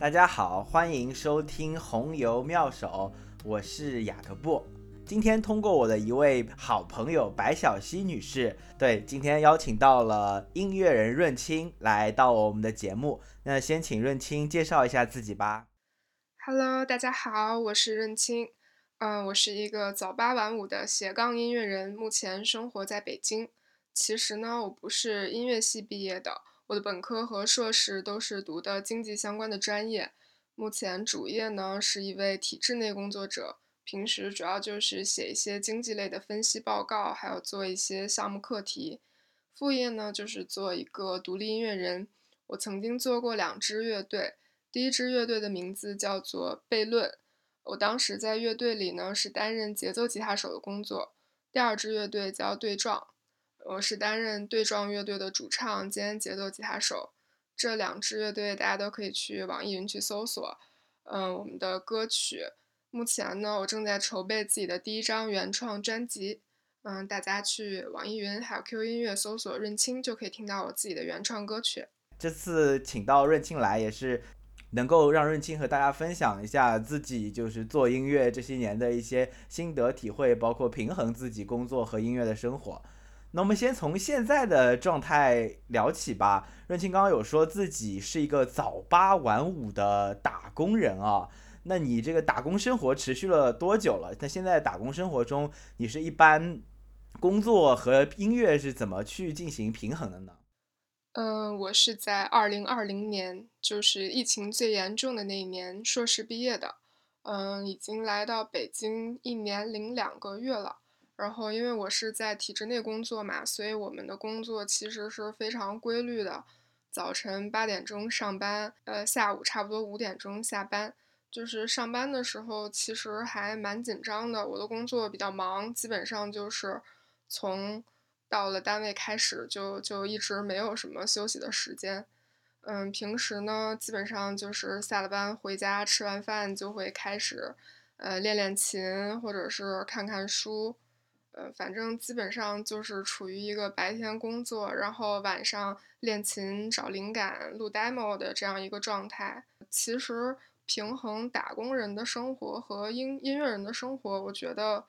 大家好，欢迎收听红油妙手，我是雅各布。今天通过我的一位好朋友白小溪女士，对，今天邀请到了音乐人润清来到我们的节目。那先请润清介绍一下自己吧。Hello，大家好，我是润清。嗯，我是一个早八晚五的斜杠音乐人，目前生活在北京。其实呢，我不是音乐系毕业的。我的本科和硕士都是读的经济相关的专业，目前主业呢是一位体制内工作者，平时主要就是写一些经济类的分析报告，还有做一些项目课题。副业呢就是做一个独立音乐人。我曾经做过两支乐队，第一支乐队的名字叫做悖论，我当时在乐队里呢是担任节奏吉他手的工作。第二支乐队叫对撞。我是担任对撞乐队的主唱兼节奏吉他手，这两支乐队大家都可以去网易云去搜索。嗯，我们的歌曲，目前呢，我正在筹备自己的第一张原创专辑。嗯，大家去网易云还有 QQ 音乐搜索“润清”就可以听到我自己的原创歌曲。这次请到润清来，也是能够让润清和大家分享一下自己就是做音乐这些年的一些心得体会，包括平衡自己工作和音乐的生活。那我们先从现在的状态聊起吧。润清刚刚有说自己是一个早八晚五的打工人啊，那你这个打工生活持续了多久了？那现在打工生活中，你是一般工作和音乐是怎么去进行平衡的呢？嗯，我是在二零二零年，就是疫情最严重的那一年硕士毕业的。嗯，已经来到北京一年零两个月了。然后，因为我是在体制内工作嘛，所以我们的工作其实是非常规律的。早晨八点钟上班，呃，下午差不多五点钟下班。就是上班的时候，其实还蛮紧张的。我的工作比较忙，基本上就是从到了单位开始，就就一直没有什么休息的时间。嗯，平时呢，基本上就是下了班回家吃完饭就会开始，呃，练练琴或者是看看书。反正基本上就是处于一个白天工作，然后晚上练琴、找灵感、录 demo 的这样一个状态。其实平衡打工人的生活和音音乐人的生活，我觉得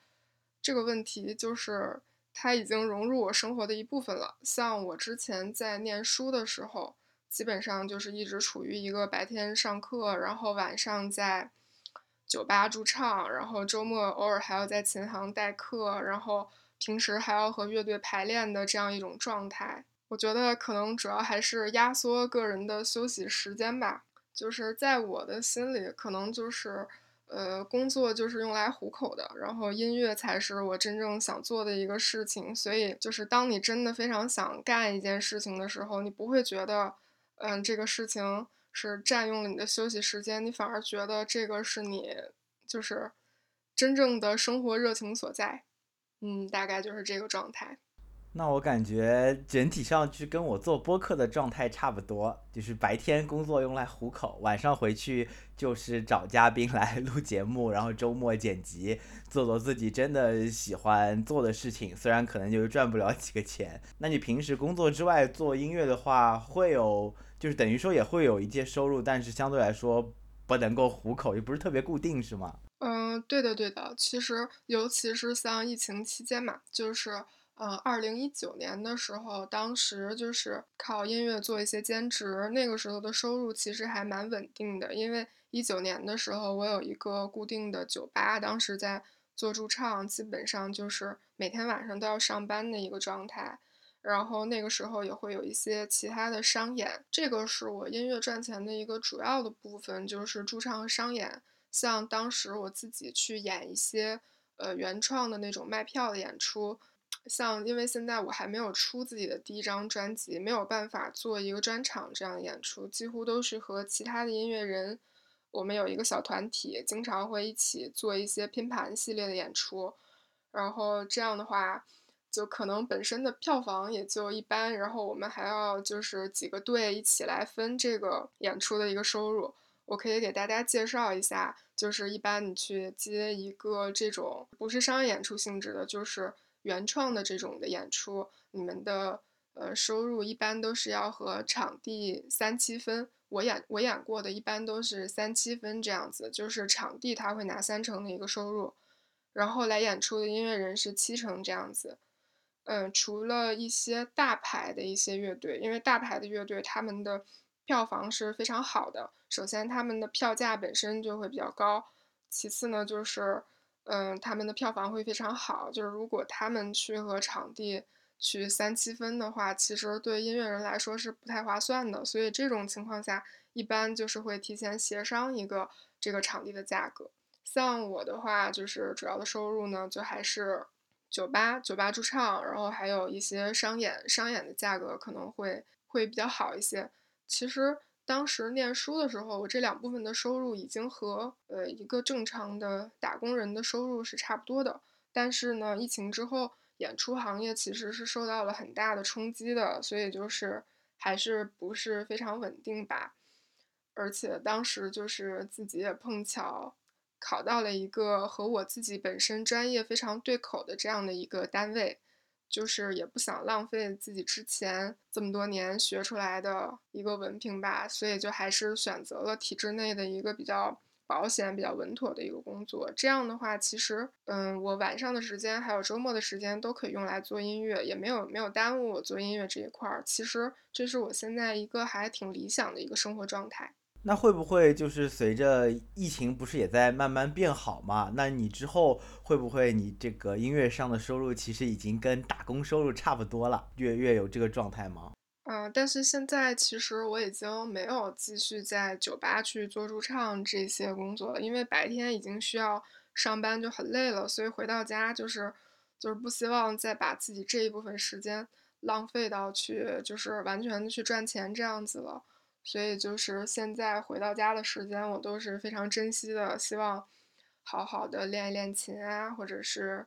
这个问题就是它已经融入我生活的一部分了。像我之前在念书的时候，基本上就是一直处于一个白天上课，然后晚上在。酒吧驻唱，然后周末偶尔还要在琴行代课，然后平时还要和乐队排练的这样一种状态。我觉得可能主要还是压缩个人的休息时间吧。就是在我的心里，可能就是，呃，工作就是用来糊口的，然后音乐才是我真正想做的一个事情。所以，就是当你真的非常想干一件事情的时候，你不会觉得，嗯，这个事情。是占用了你的休息时间，你反而觉得这个是你就是真正的生活热情所在，嗯，大概就是这个状态。那我感觉整体上去跟我做播客的状态差不多，就是白天工作用来糊口，晚上回去就是找嘉宾来 录节目，然后周末剪辑，做做自己真的喜欢做的事情，虽然可能就赚不了几个钱。那你平时工作之外做音乐的话，会有？就是等于说也会有一些收入，但是相对来说不能够糊口，也不是特别固定，是吗？嗯，对的，对的。其实尤其是像疫情期间嘛，就是呃，二零一九年的时候，当时就是靠音乐做一些兼职，那个时候的收入其实还蛮稳定的。因为一九年的时候，我有一个固定的酒吧，当时在做驻唱，基本上就是每天晚上都要上班的一个状态。然后那个时候也会有一些其他的商演，这个是我音乐赚钱的一个主要的部分，就是驻唱和商演。像当时我自己去演一些呃原创的那种卖票的演出，像因为现在我还没有出自己的第一张专辑，没有办法做一个专场这样演出，几乎都是和其他的音乐人，我们有一个小团体，经常会一起做一些拼盘系列的演出，然后这样的话。就可能本身的票房也就一般，然后我们还要就是几个队一起来分这个演出的一个收入。我可以给大家介绍一下，就是一般你去接一个这种不是商业演出性质的，就是原创的这种的演出，你们的呃收入一般都是要和场地三七分，我演我演过的一般都是三七分这样子，就是场地他会拿三成的一个收入，然后来演出的音乐人是七成这样子。嗯，除了一些大牌的一些乐队，因为大牌的乐队他们的票房是非常好的。首先，他们的票价本身就会比较高；其次呢，就是嗯，他们的票房会非常好。就是如果他们去和场地去三七分的话，其实对音乐人来说是不太划算的。所以这种情况下，一般就是会提前协商一个这个场地的价格。像我的话，就是主要的收入呢，就还是。酒吧、酒吧驻唱，然后还有一些商演，商演的价格可能会会比较好一些。其实当时念书的时候，我这两部分的收入已经和呃一个正常的打工人的收入是差不多的。但是呢，疫情之后，演出行业其实是受到了很大的冲击的，所以就是还是不是非常稳定吧。而且当时就是自己也碰巧。考到了一个和我自己本身专业非常对口的这样的一个单位，就是也不想浪费自己之前这么多年学出来的一个文凭吧，所以就还是选择了体制内的一个比较保险、比较稳妥的一个工作。这样的话，其实，嗯，我晚上的时间还有周末的时间都可以用来做音乐，也没有没有耽误我做音乐这一块儿。其实这是我现在一个还挺理想的一个生活状态。那会不会就是随着疫情不是也在慢慢变好嘛？那你之后会不会你这个音乐上的收入其实已经跟打工收入差不多了？月月有这个状态吗？嗯，但是现在其实我已经没有继续在酒吧去做驻唱这些工作了，因为白天已经需要上班就很累了，所以回到家就是就是不希望再把自己这一部分时间浪费到去就是完全去赚钱这样子了。所以就是现在回到家的时间，我都是非常珍惜的，希望好好的练一练琴啊，或者是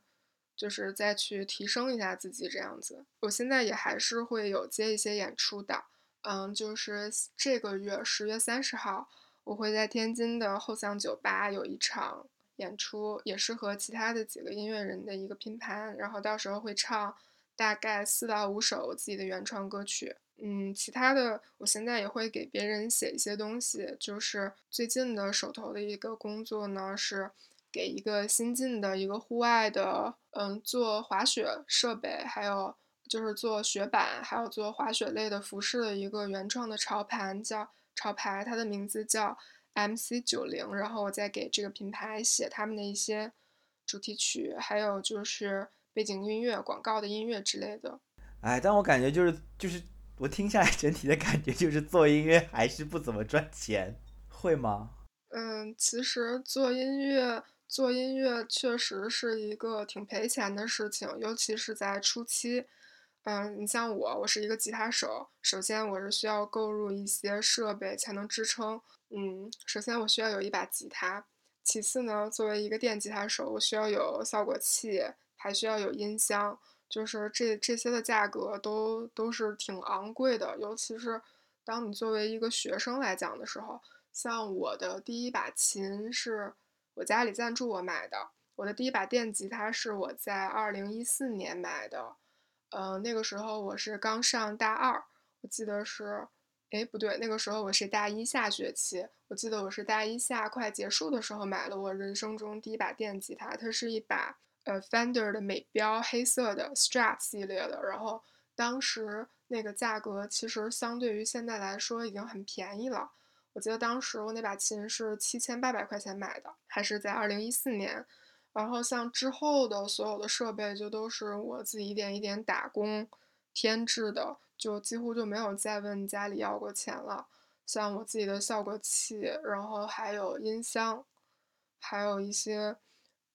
就是再去提升一下自己这样子。我现在也还是会有接一些演出的，嗯，就是这个月十月三十号，我会在天津的后巷酒吧有一场演出，也是和其他的几个音乐人的一个拼盘，然后到时候会唱大概四到五首自己的原创歌曲。嗯，其他的我现在也会给别人写一些东西，就是最近的手头的一个工作呢，是给一个新进的一个户外的，嗯，做滑雪设备，还有就是做雪板，还有做滑雪类的服饰的一个原创的潮盘，叫潮牌，它的名字叫 MC 九零，然后我再给这个品牌写他们的一些主题曲，还有就是背景音乐、广告的音乐之类的。哎，但我感觉就是就是。我听下来整体的感觉就是做音乐还是不怎么赚钱，会吗？嗯，其实做音乐做音乐确实是一个挺赔钱的事情，尤其是在初期。嗯，你像我，我是一个吉他手，首先我是需要购入一些设备才能支撑。嗯，首先我需要有一把吉他，其次呢，作为一个电吉他手，我需要有效果器，还需要有音箱。就是这这些的价格都都是挺昂贵的，尤其是当你作为一个学生来讲的时候，像我的第一把琴是我家里赞助我买的，我的第一把电吉他是我在二零一四年买的，呃，那个时候我是刚上大二，我记得是，哎不对，那个时候我是大一下学期，我记得我是大一下快结束的时候买了我人生中第一把电吉他，它是一把。呃，Fender 的美标黑色的 Strat 系列的，然后当时那个价格其实相对于现在来说已经很便宜了。我记得当时我那把琴是七千八百块钱买的，还是在二零一四年。然后像之后的所有的设备就都是我自己一点一点打工添置的，就几乎就没有再问家里要过钱了。像我自己的效果器，然后还有音箱，还有一些。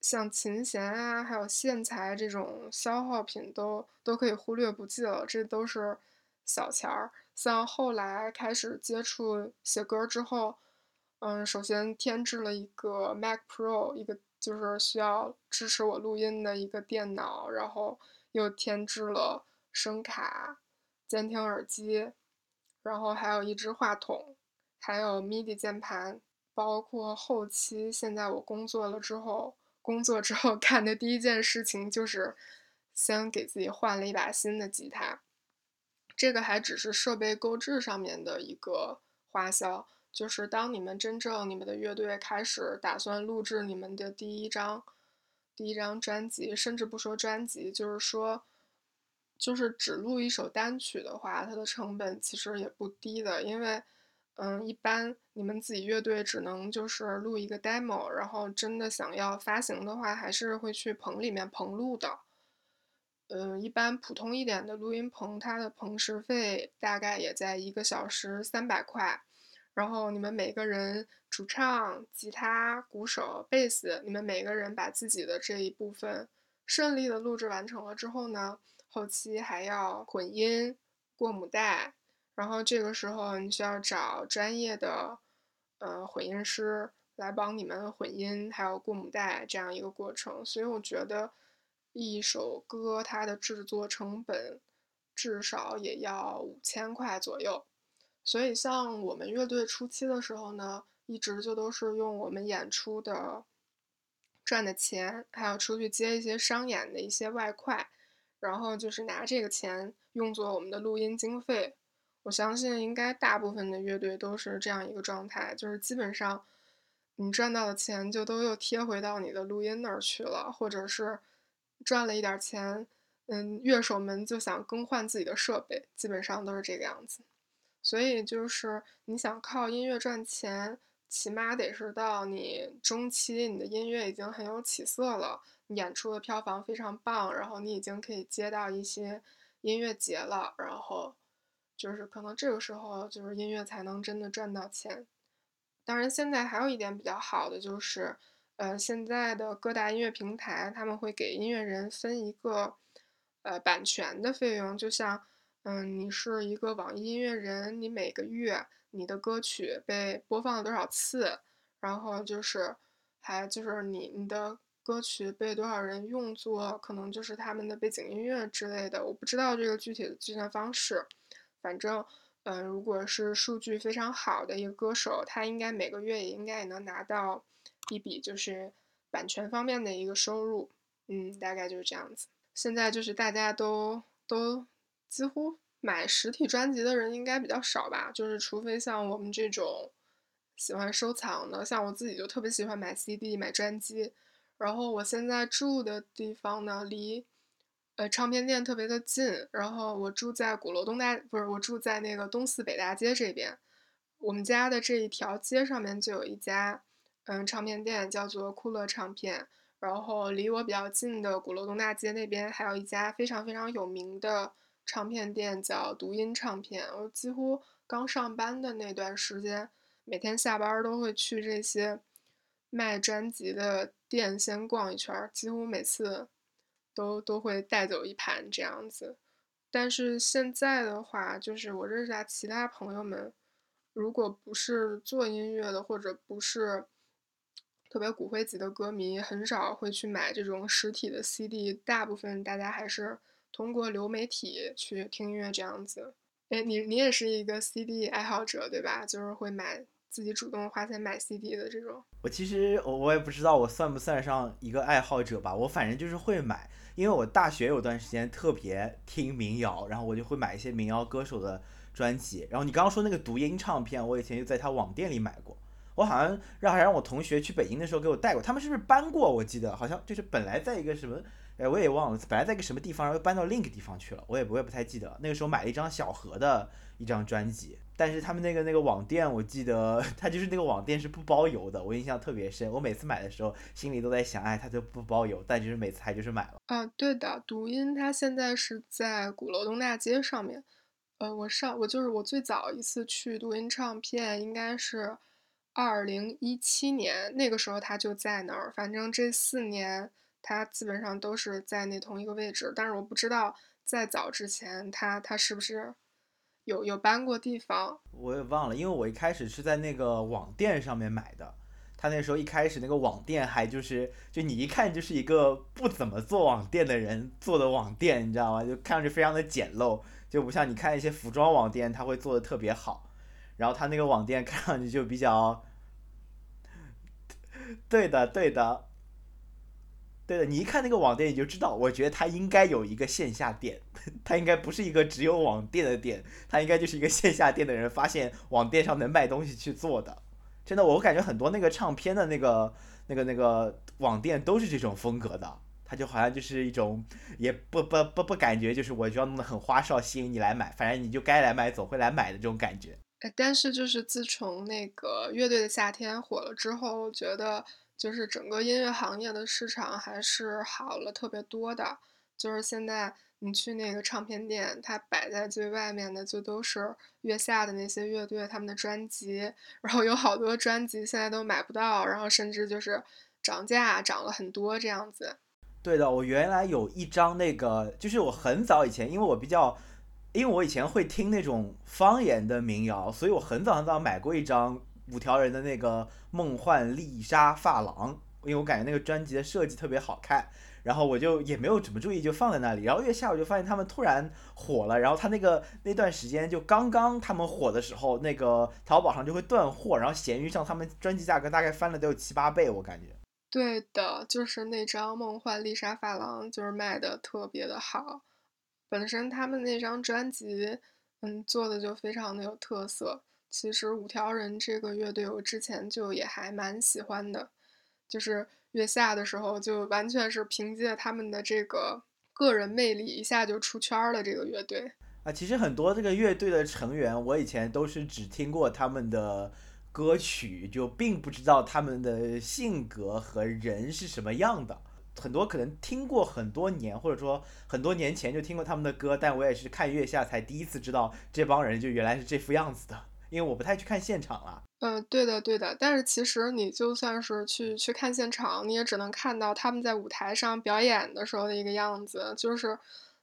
像琴弦啊，还有线材这种消耗品都都可以忽略不计了，这都是小钱儿。像后来开始接触写歌之后，嗯，首先添置了一个 Mac Pro，一个就是需要支持我录音的一个电脑，然后又添置了声卡、监听耳机，然后还有一只话筒，还有 MIDI 键盘，包括后期现在我工作了之后。工作之后干的第一件事情就是先给自己换了一把新的吉他，这个还只是设备购置上面的一个花销。就是当你们真正你们的乐队开始打算录制你们的第一张第一张专辑，甚至不说专辑，就是说。就是只录一首单曲的话，它的成本其实也不低的，因为，嗯，一般你们自己乐队只能就是录一个 demo，然后真的想要发行的话，还是会去棚里面棚录的。嗯，一般普通一点的录音棚，它的棚时费大概也在一个小时三百块，然后你们每个人主唱、吉他、鼓手、贝斯，你们每个人把自己的这一部分顺利的录制完成了之后呢？后期还要混音、过母带，然后这个时候你需要找专业的，呃，混音师来帮你们混音，还有过母带这样一个过程。所以我觉得一首歌它的制作成本至少也要五千块左右。所以像我们乐队初期的时候呢，一直就都是用我们演出的赚的钱，还有出去接一些商演的一些外快。然后就是拿这个钱用作我们的录音经费，我相信应该大部分的乐队都是这样一个状态，就是基本上你赚到的钱就都又贴回到你的录音那儿去了，或者是赚了一点钱，嗯，乐手们就想更换自己的设备，基本上都是这个样子。所以就是你想靠音乐赚钱，起码得是到你中期，你的音乐已经很有起色了。演出的票房非常棒，然后你已经可以接到一些音乐节了，然后就是可能这个时候就是音乐才能真的赚到钱。当然，现在还有一点比较好的就是，呃，现在的各大音乐平台他们会给音乐人分一个呃版权的费用，就像嗯，你是一个网易音乐人，你每个月你的歌曲被播放了多少次，然后就是还就是你你的。歌曲被多少人用作，可能就是他们的背景音乐之类的，我不知道这个具体的计算方式。反正，嗯，如果是数据非常好的一个歌手，他应该每个月也应该也能拿到一笔就是版权方面的一个收入。嗯，大概就是这样子。现在就是大家都都几乎买实体专辑的人应该比较少吧，就是除非像我们这种喜欢收藏的，像我自己就特别喜欢买 CD 买专辑。然后我现在住的地方呢，离，呃，唱片店特别的近。然后我住在鼓楼东大，不是，我住在那个东四北大街这边。我们家的这一条街上面就有一家，嗯，唱片店叫做酷乐唱片。然后离我比较近的鼓楼东大街那边还有一家非常非常有名的唱片店，叫读音唱片。我几乎刚上班的那段时间，每天下班都会去这些。卖专辑的店先逛一圈，几乎每次都都会带走一盘这样子。但是现在的话，就是我认识下其他朋友们，如果不是做音乐的，或者不是特别骨灰级的歌迷，很少会去买这种实体的 CD。大部分大家还是通过流媒体去听音乐这样子。哎，你你也是一个 CD 爱好者对吧？就是会买。自己主动花钱买 CD 的这种，我其实我我也不知道我算不算上一个爱好者吧，我反正就是会买，因为我大学有段时间特别听民谣，然后我就会买一些民谣歌手的专辑。然后你刚刚说那个读音唱片，我以前就在他网店里买过，我好像让还让我同学去北京的时候给我带过，他们是不是搬过？我记得好像就是本来在一个什么，哎我也忘了，本来在一个什么地方，然后搬到另一个地方去了，我也我也不太记得。那个时候买了一张小盒的一张专辑。但是他们那个那个网店，我记得 他就是那个网店是不包邮的，我印象特别深。我每次买的时候心里都在想，哎，他就不包邮，但就是每次还就是买了。啊，对的，读音它现在是在鼓楼东大街上面。呃，我上我就是我最早一次去读音唱片应该是二零一七年，那个时候他就在那儿。反正这四年他基本上都是在那同一个位置，但是我不知道在早之前他他是不是。有有搬过地方，我也忘了，因为我一开始是在那个网店上面买的，他那时候一开始那个网店还就是就你一看就是一个不怎么做网店的人做的网店，你知道吗？就看上去非常的简陋，就不像你看一些服装网店，他会做的特别好，然后他那个网店看上去就比较，对的对的。对的，你一看那个网店你就知道，我觉得它应该有一个线下店，它应该不是一个只有网店的店，它应该就是一个线下店的人发现网店上能卖东西去做的。真的，我感觉很多那个唱片的那个、那个、那个网店都是这种风格的，它就好像就是一种也不不不不感觉就是我就要弄得很花哨吸引你来买，反正你就该来买总会来买的这种感觉。但是就是自从那个乐队的夏天火了之后，我觉得。就是整个音乐行业的市场还是好了特别多的。就是现在你去那个唱片店，它摆在最外面的就都是月下的那些乐队他们的专辑，然后有好多专辑现在都买不到，然后甚至就是涨价涨了很多这样子。对的，我原来有一张那个，就是我很早以前，因为我比较，因为我以前会听那种方言的民谣，所以我很早很早买过一张。五条人的那个梦幻丽莎发廊，因为我感觉那个专辑的设计特别好看，然后我就也没有怎么注意，就放在那里。然后月下我就发现他们突然火了，然后他那个那段时间就刚刚他们火的时候，那个淘宝上就会断货，然后闲鱼上他们专辑价格大概翻了得有七八倍，我感觉。对的，就是那张梦幻丽莎发廊，就是卖的特别的好。本身他们那张专辑，嗯，做的就非常的有特色。其实五条人这个乐队，我之前就也还蛮喜欢的，就是月下的时候，就完全是凭借他们的这个个人魅力，一下就出圈了。这个乐队啊，其实很多这个乐队的成员，我以前都是只听过他们的歌曲，就并不知道他们的性格和人是什么样的。很多可能听过很多年，或者说很多年前就听过他们的歌，但我也是看月下才第一次知道这帮人就原来是这副样子的。因为我不太去看现场了。嗯，对的，对的。但是其实你就算是去去看现场，你也只能看到他们在舞台上表演的时候的一个样子，就是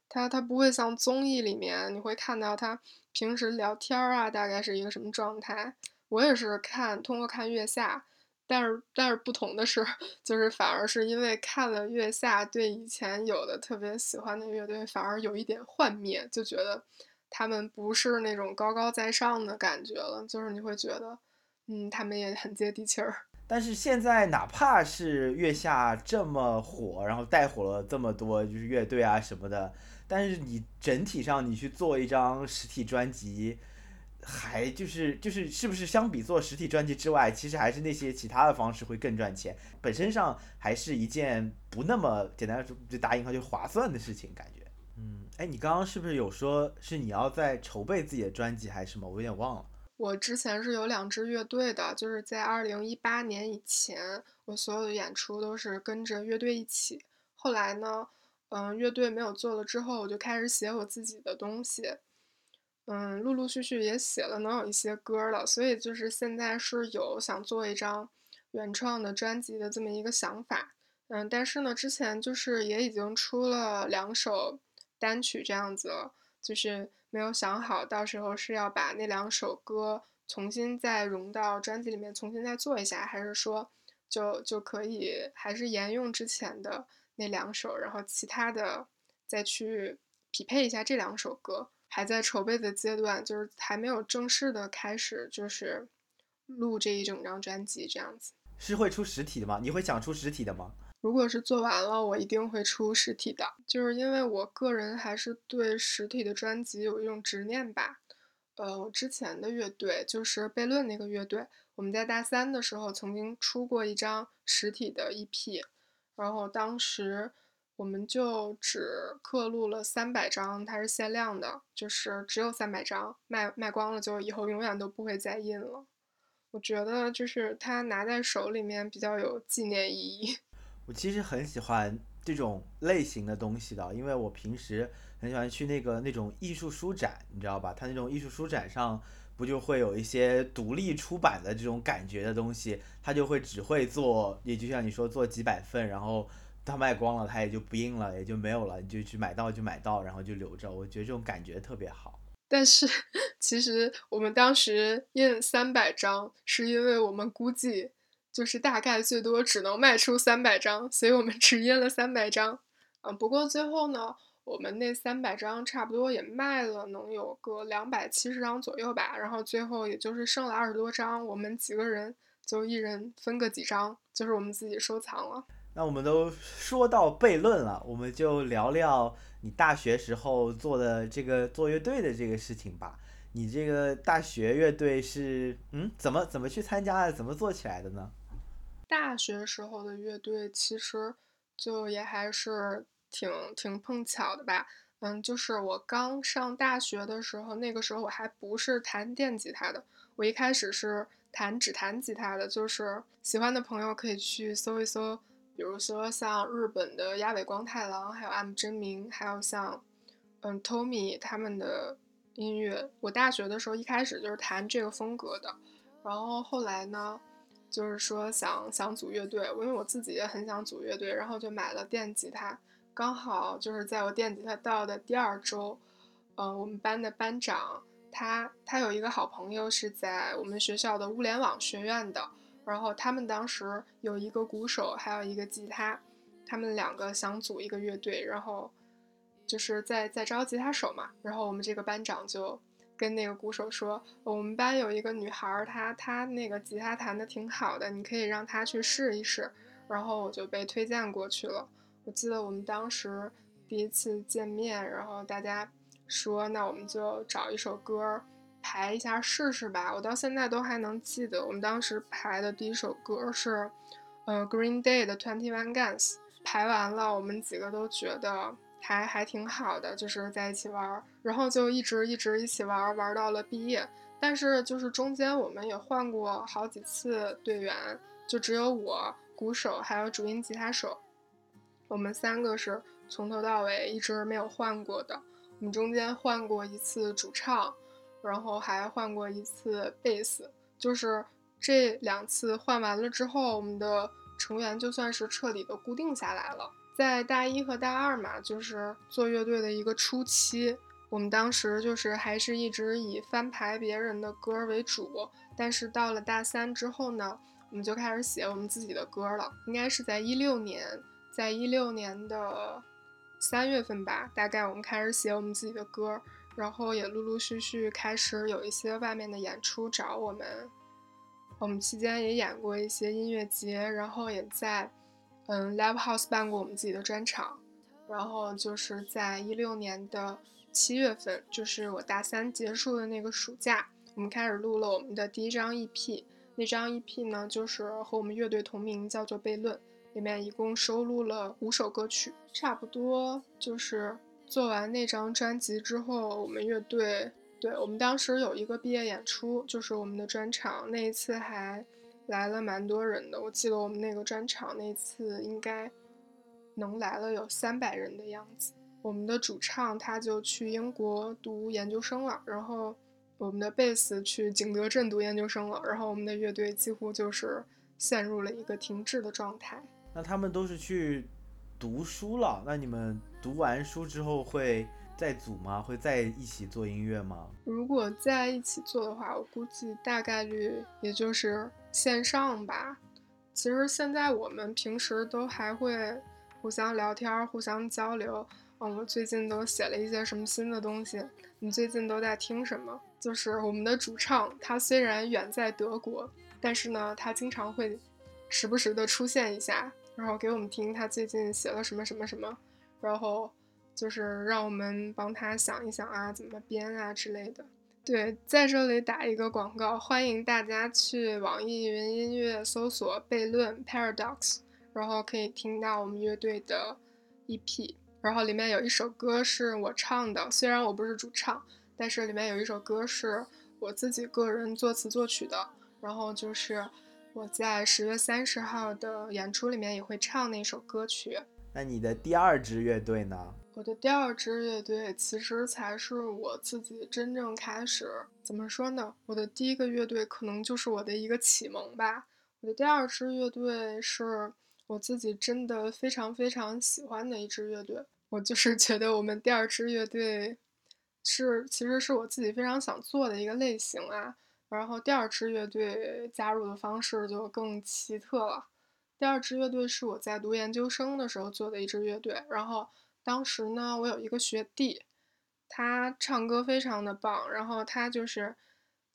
他他不会像综艺里面你会看到他平时聊天啊，大概是一个什么状态。我也是看通过看月下，但是但是不同的是，就是反而是因为看了月下，对以前有的特别喜欢的乐队反而有一点幻灭，就觉得。他们不是那种高高在上的感觉了，就是你会觉得，嗯，他们也很接地气儿。但是现在哪怕是月下这么火，然后带火了这么多就是乐队啊什么的，但是你整体上你去做一张实体专辑，还就是就是是不是相比做实体专辑之外，其实还是那些其他的方式会更赚钱，本身上还是一件不那么简单就打引号就划算的事情，感觉。嗯，哎，你刚刚是不是有说是你要在筹备自己的专辑还是什么？我有点忘了。我之前是有两支乐队的，就是在二零一八年以前，我所有的演出都是跟着乐队一起。后来呢，嗯，乐队没有做了之后，我就开始写我自己的东西。嗯，陆陆续续也写了能有一些歌了，所以就是现在是有想做一张原创的专辑的这么一个想法。嗯，但是呢，之前就是也已经出了两首。单曲这样子，就是没有想好，到时候是要把那两首歌重新再融到专辑里面，重新再做一下，还是说就就可以还是沿用之前的那两首，然后其他的再去匹配一下这两首歌，还在筹备的阶段，就是还没有正式的开始，就是录这一整张专辑这样子。是会出实体的吗？你会想出实体的吗？如果是做完了，我一定会出实体的，就是因为我个人还是对实体的专辑有一种执念吧。呃，我之前的乐队就是悖论那个乐队，我们在大三的时候曾经出过一张实体的 EP，然后当时我们就只刻录了三百张，它是限量的，就是只有三百张，卖卖光了就以后永远都不会再印了。我觉得就是它拿在手里面比较有纪念意义。我其实很喜欢这种类型的东西的，因为我平时很喜欢去那个那种艺术书展，你知道吧？它那种艺术书展上不就会有一些独立出版的这种感觉的东西，它就会只会做，也就像你说做几百份，然后它卖光了，它也就不印了，也就没有了，你就去买到就买到，然后就留着。我觉得这种感觉特别好。但是 其实我们当时印三百张，是因为我们估计。就是大概最多只能卖出三百张，所以我们只印了三百张。嗯，不过最后呢，我们那三百张差不多也卖了，能有个两百七十张左右吧。然后最后也就是剩了二十多张，我们几个人就一人分个几张，就是我们自己收藏了。那我们都说到悖论了，我们就聊聊你大学时候做的这个做乐队的这个事情吧。你这个大学乐队是嗯，怎么怎么去参加的，怎么做起来的呢？大学时候的乐队其实就也还是挺挺碰巧的吧。嗯，就是我刚上大学的时候，那个时候我还不是弹电吉他的，我一开始是弹只弹吉他的。就是喜欢的朋友可以去搜一搜，比如说像日本的鸭尾光太郎，还有 M 真名，还有像嗯 Tommy 他们的音乐。我大学的时候一开始就是弹这个风格的，然后后来呢，就是说想想组乐队，因为我自己也很想组乐队，然后就买了电吉他。刚好就是在我电吉他到的第二周，嗯，我们班的班长他他有一个好朋友是在我们学校的物联网学院的，然后他们当时有一个鼓手，还有一个吉他，他们两个想组一个乐队，然后就是在在招吉他手嘛，然后我们这个班长就跟那个鼓手说，我们班有一个女孩，她她那个吉他弹的挺好的，你可以让她去试一试，然后我就被推荐过去了。我记得我们当时第一次见面，然后大家说，那我们就找一首歌排一下试试吧。我到现在都还能记得，我们当时排的第一首歌是，呃，Green Day 的 Twenty One Guns。排完了，我们几个都觉得还还挺好的，就是在一起玩，然后就一直一直一起玩，玩到了毕业。但是就是中间我们也换过好几次队员，就只有我鼓手还有主音吉他手。我们三个是从头到尾一直没有换过的。我们中间换过一次主唱，然后还换过一次贝斯。就是这两次换完了之后，我们的成员就算是彻底的固定下来了。在大一和大二嘛，就是做乐队的一个初期，我们当时就是还是一直以翻排别人的歌为主。但是到了大三之后呢，我们就开始写我们自己的歌了。应该是在一六年。在一六年的三月份吧，大概我们开始写我们自己的歌，然后也陆陆续续开始有一些外面的演出找我们。我们期间也演过一些音乐节，然后也在嗯 Live House 办过我们自己的专场。然后就是在一六年的七月份，就是我大三结束的那个暑假，我们开始录了我们的第一张 EP。那张 EP 呢，就是和我们乐队同名，叫做《悖论》。里面一共收录了五首歌曲，差不多就是做完那张专辑之后，我们乐队，对我们当时有一个毕业演出，就是我们的专场，那一次还来了蛮多人的。我记得我们那个专场那次应该能来了有三百人的样子。我们的主唱他就去英国读研究生了，然后我们的贝斯去景德镇读研究生了，然后我们的乐队几乎就是陷入了一个停滞的状态。那他们都是去读书了，那你们读完书之后会再组吗？会在一起做音乐吗？如果在一起做的话，我估计大概率也就是线上吧。其实现在我们平时都还会互相聊天、互相交流。嗯，我最近都写了一些什么新的东西？你最近都在听什么？就是我们的主唱，他虽然远在德国，但是呢，他经常会时不时的出现一下。然后给我们听他最近写了什么什么什么，然后就是让我们帮他想一想啊，怎么编啊之类的。对，在这里打一个广告，欢迎大家去网易云音乐搜索“悖论 ”（Paradox），然后可以听到我们乐队的 EP。然后里面有一首歌是我唱的，虽然我不是主唱，但是里面有一首歌是我自己个人作词作曲的。然后就是。我在十月三十号的演出里面也会唱那首歌曲。那你的第二支乐队呢？我的第二支乐队其实才是我自己真正开始怎么说呢？我的第一个乐队可能就是我的一个启蒙吧。我的第二支乐队是我自己真的非常非常喜欢的一支乐队。我就是觉得我们第二支乐队是其实是我自己非常想做的一个类型啊。然后第二支乐队加入的方式就更奇特了。第二支乐队是我在读研究生的时候做的一支乐队。然后当时呢，我有一个学弟，他唱歌非常的棒。然后他就是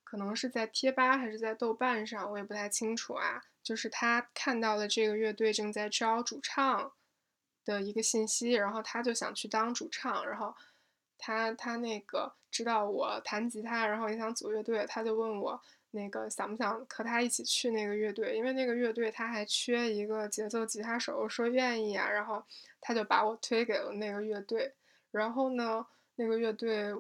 可能是在贴吧还是在豆瓣上，我也不太清楚啊。就是他看到了这个乐队正在招主唱的一个信息，然后他就想去当主唱，然后他他那个知道我弹吉他，然后也想组乐队，他就问我那个想不想和他一起去那个乐队，因为那个乐队他还缺一个节奏吉他手，说愿意啊，然后他就把我推给了那个乐队，然后呢，那个乐队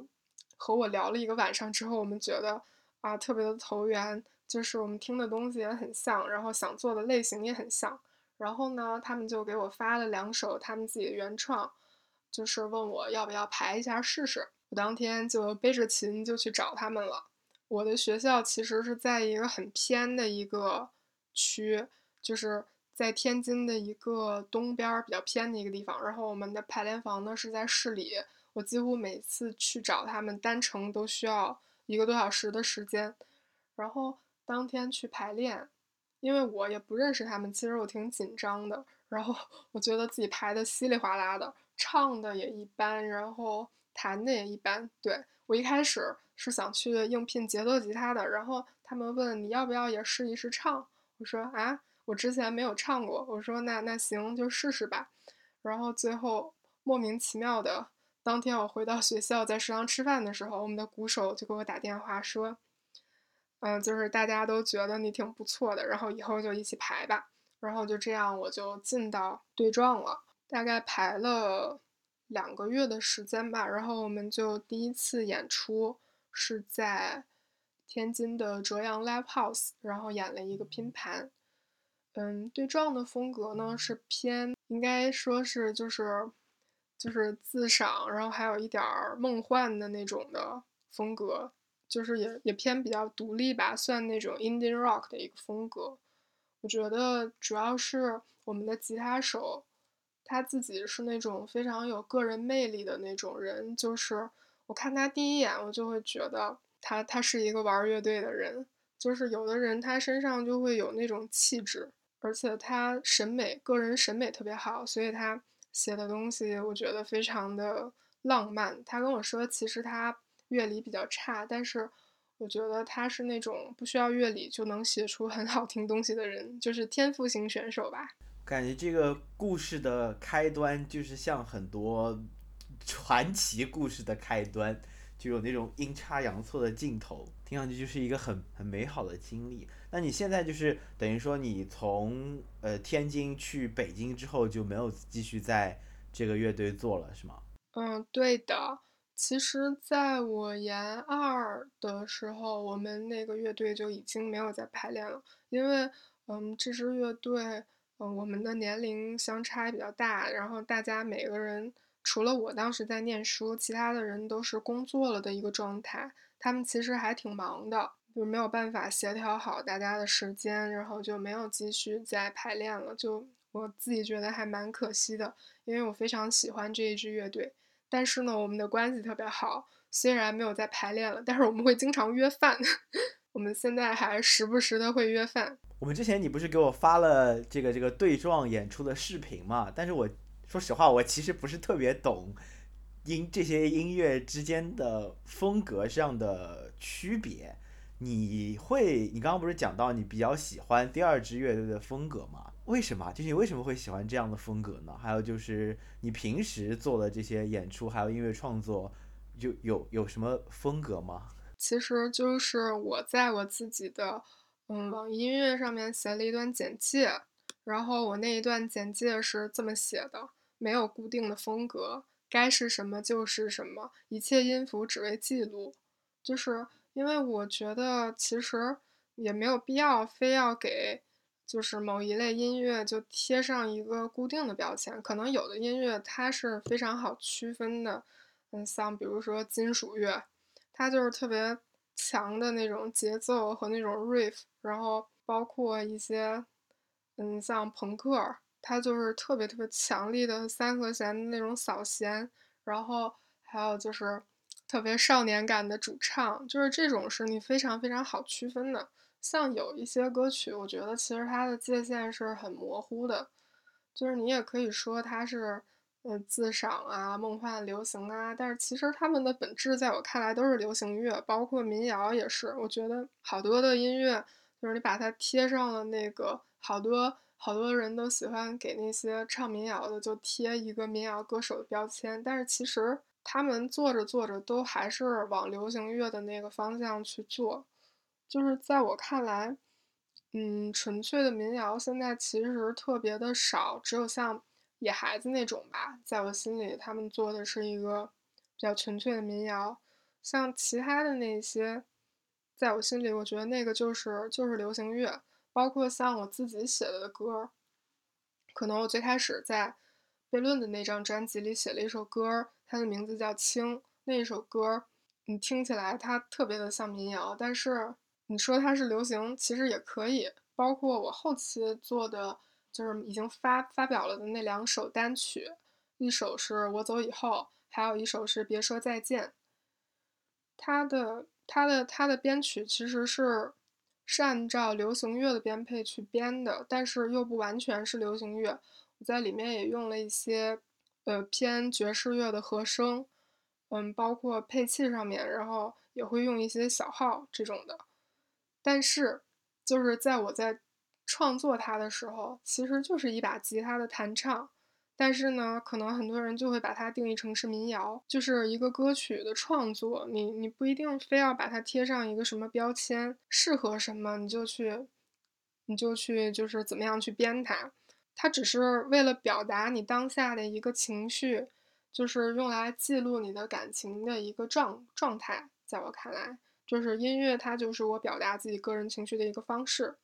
和我聊了一个晚上之后，我们觉得啊特别的投缘。就是我们听的东西也很像，然后想做的类型也很像，然后呢，他们就给我发了两首他们自己的原创，就是问我要不要排一下试试。我当天就背着琴就去找他们了。我的学校其实是在一个很偏的一个区，就是在天津的一个东边比较偏的一个地方。然后我们的排练房呢是在市里，我几乎每次去找他们单程都需要一个多小时的时间，然后。当天去排练，因为我也不认识他们，其实我挺紧张的。然后 我觉得自己排的稀里哗啦的，唱的也一般，然后弹的也一般。对我一开始是想去应聘节奏吉他的，然后他们问你要不要也试一试唱，我说啊，我之前没有唱过。我说那那行就试试吧。然后最后莫名其妙的，当天我回到学校在食堂吃饭的时候，我们的鼓手就给我打电话说。嗯，就是大家都觉得你挺不错的，然后以后就一起排吧。然后就这样，我就进到对撞了，大概排了两个月的时间吧。然后我们就第一次演出是在天津的浙阳 Live House，然后演了一个拼盘。嗯，对撞的风格呢是偏，应该说是就是就是自赏，然后还有一点儿梦幻的那种的风格。就是也也偏比较独立吧，算那种 indie rock 的一个风格。我觉得主要是我们的吉他手，他自己是那种非常有个人魅力的那种人。就是我看他第一眼，我就会觉得他他是一个玩乐队的人。就是有的人他身上就会有那种气质，而且他审美个人审美特别好，所以他写的东西我觉得非常的浪漫。他跟我说，其实他。乐理比较差，但是我觉得他是那种不需要乐理就能写出很好听东西的人，就是天赋型选手吧。感觉这个故事的开端就是像很多传奇故事的开端，就有那种阴差阳错的镜头，听上去就是一个很很美好的经历。那你现在就是等于说你从呃天津去北京之后就没有继续在这个乐队做了，是吗？嗯，对的。其实，在我研二的时候，我们那个乐队就已经没有在排练了，因为，嗯，这支乐队，嗯，我们的年龄相差比较大，然后大家每个人，除了我当时在念书，其他的人都是工作了的一个状态，他们其实还挺忙的，就没有办法协调好大家的时间，然后就没有继续再排练了，就我自己觉得还蛮可惜的，因为我非常喜欢这一支乐队。但是呢，我们的关系特别好，虽然没有在排练了，但是我们会经常约饭。我们现在还时不时的会约饭。我们之前你不是给我发了这个这个对撞演出的视频嘛？但是我说实话，我其实不是特别懂音这些音乐之间的风格上的区别。你会，你刚刚不是讲到你比较喜欢第二支乐队的风格吗？为什么？就是你为什么会喜欢这样的风格呢？还有就是你平时做的这些演出，还有音乐创作，就有有什么风格吗？其实就是我在我自己的嗯网易音乐上面写了一段简介，然后我那一段简介是这么写的：没有固定的风格，该是什么就是什么，一切音符只为记录。就是因为我觉得其实也没有必要非要给。就是某一类音乐就贴上一个固定的标签，可能有的音乐它是非常好区分的，嗯，像比如说金属乐，它就是特别强的那种节奏和那种 riff，然后包括一些，嗯，像朋克，它就是特别特别强力的三和弦的那种扫弦，然后还有就是特别少年感的主唱，就是这种是你非常非常好区分的。像有一些歌曲，我觉得其实它的界限是很模糊的，就是你也可以说它是呃自赏啊、梦幻流行啊，但是其实他们的本质在我看来都是流行乐，包括民谣也是。我觉得好多的音乐，就是你把它贴上了那个好多好多人都喜欢给那些唱民谣的就贴一个民谣歌手的标签，但是其实他们做着做着都还是往流行乐的那个方向去做。就是在我看来，嗯，纯粹的民谣现在其实特别的少，只有像野孩子那种吧，在我心里，他们做的是一个比较纯粹的民谣。像其他的那些，在我心里，我觉得那个就是就是流行乐。包括像我自己写的歌，可能我最开始在悖论的那张专辑里写了一首歌，它的名字叫《青》，那一首歌，你听起来它特别的像民谣，但是。你说它是流行，其实也可以。包括我后期做的，就是已经发发表了的那两首单曲，一首是我走以后，还有一首是别说再见。它的它的它的编曲其实是是按照流行乐的编配去编的，但是又不完全是流行乐。我在里面也用了一些呃偏爵士乐的和声，嗯，包括配器上面，然后也会用一些小号这种的。但是，就是在我在创作它的时候，其实就是一把吉他的弹唱。但是呢，可能很多人就会把它定义成是民谣，就是一个歌曲的创作。你你不一定非要把它贴上一个什么标签，适合什么你就去，你就去就是怎么样去编它。它只是为了表达你当下的一个情绪，就是用来记录你的感情的一个状状态。在我看来。就是音乐，它就是我表达自己个人情绪的一个方式。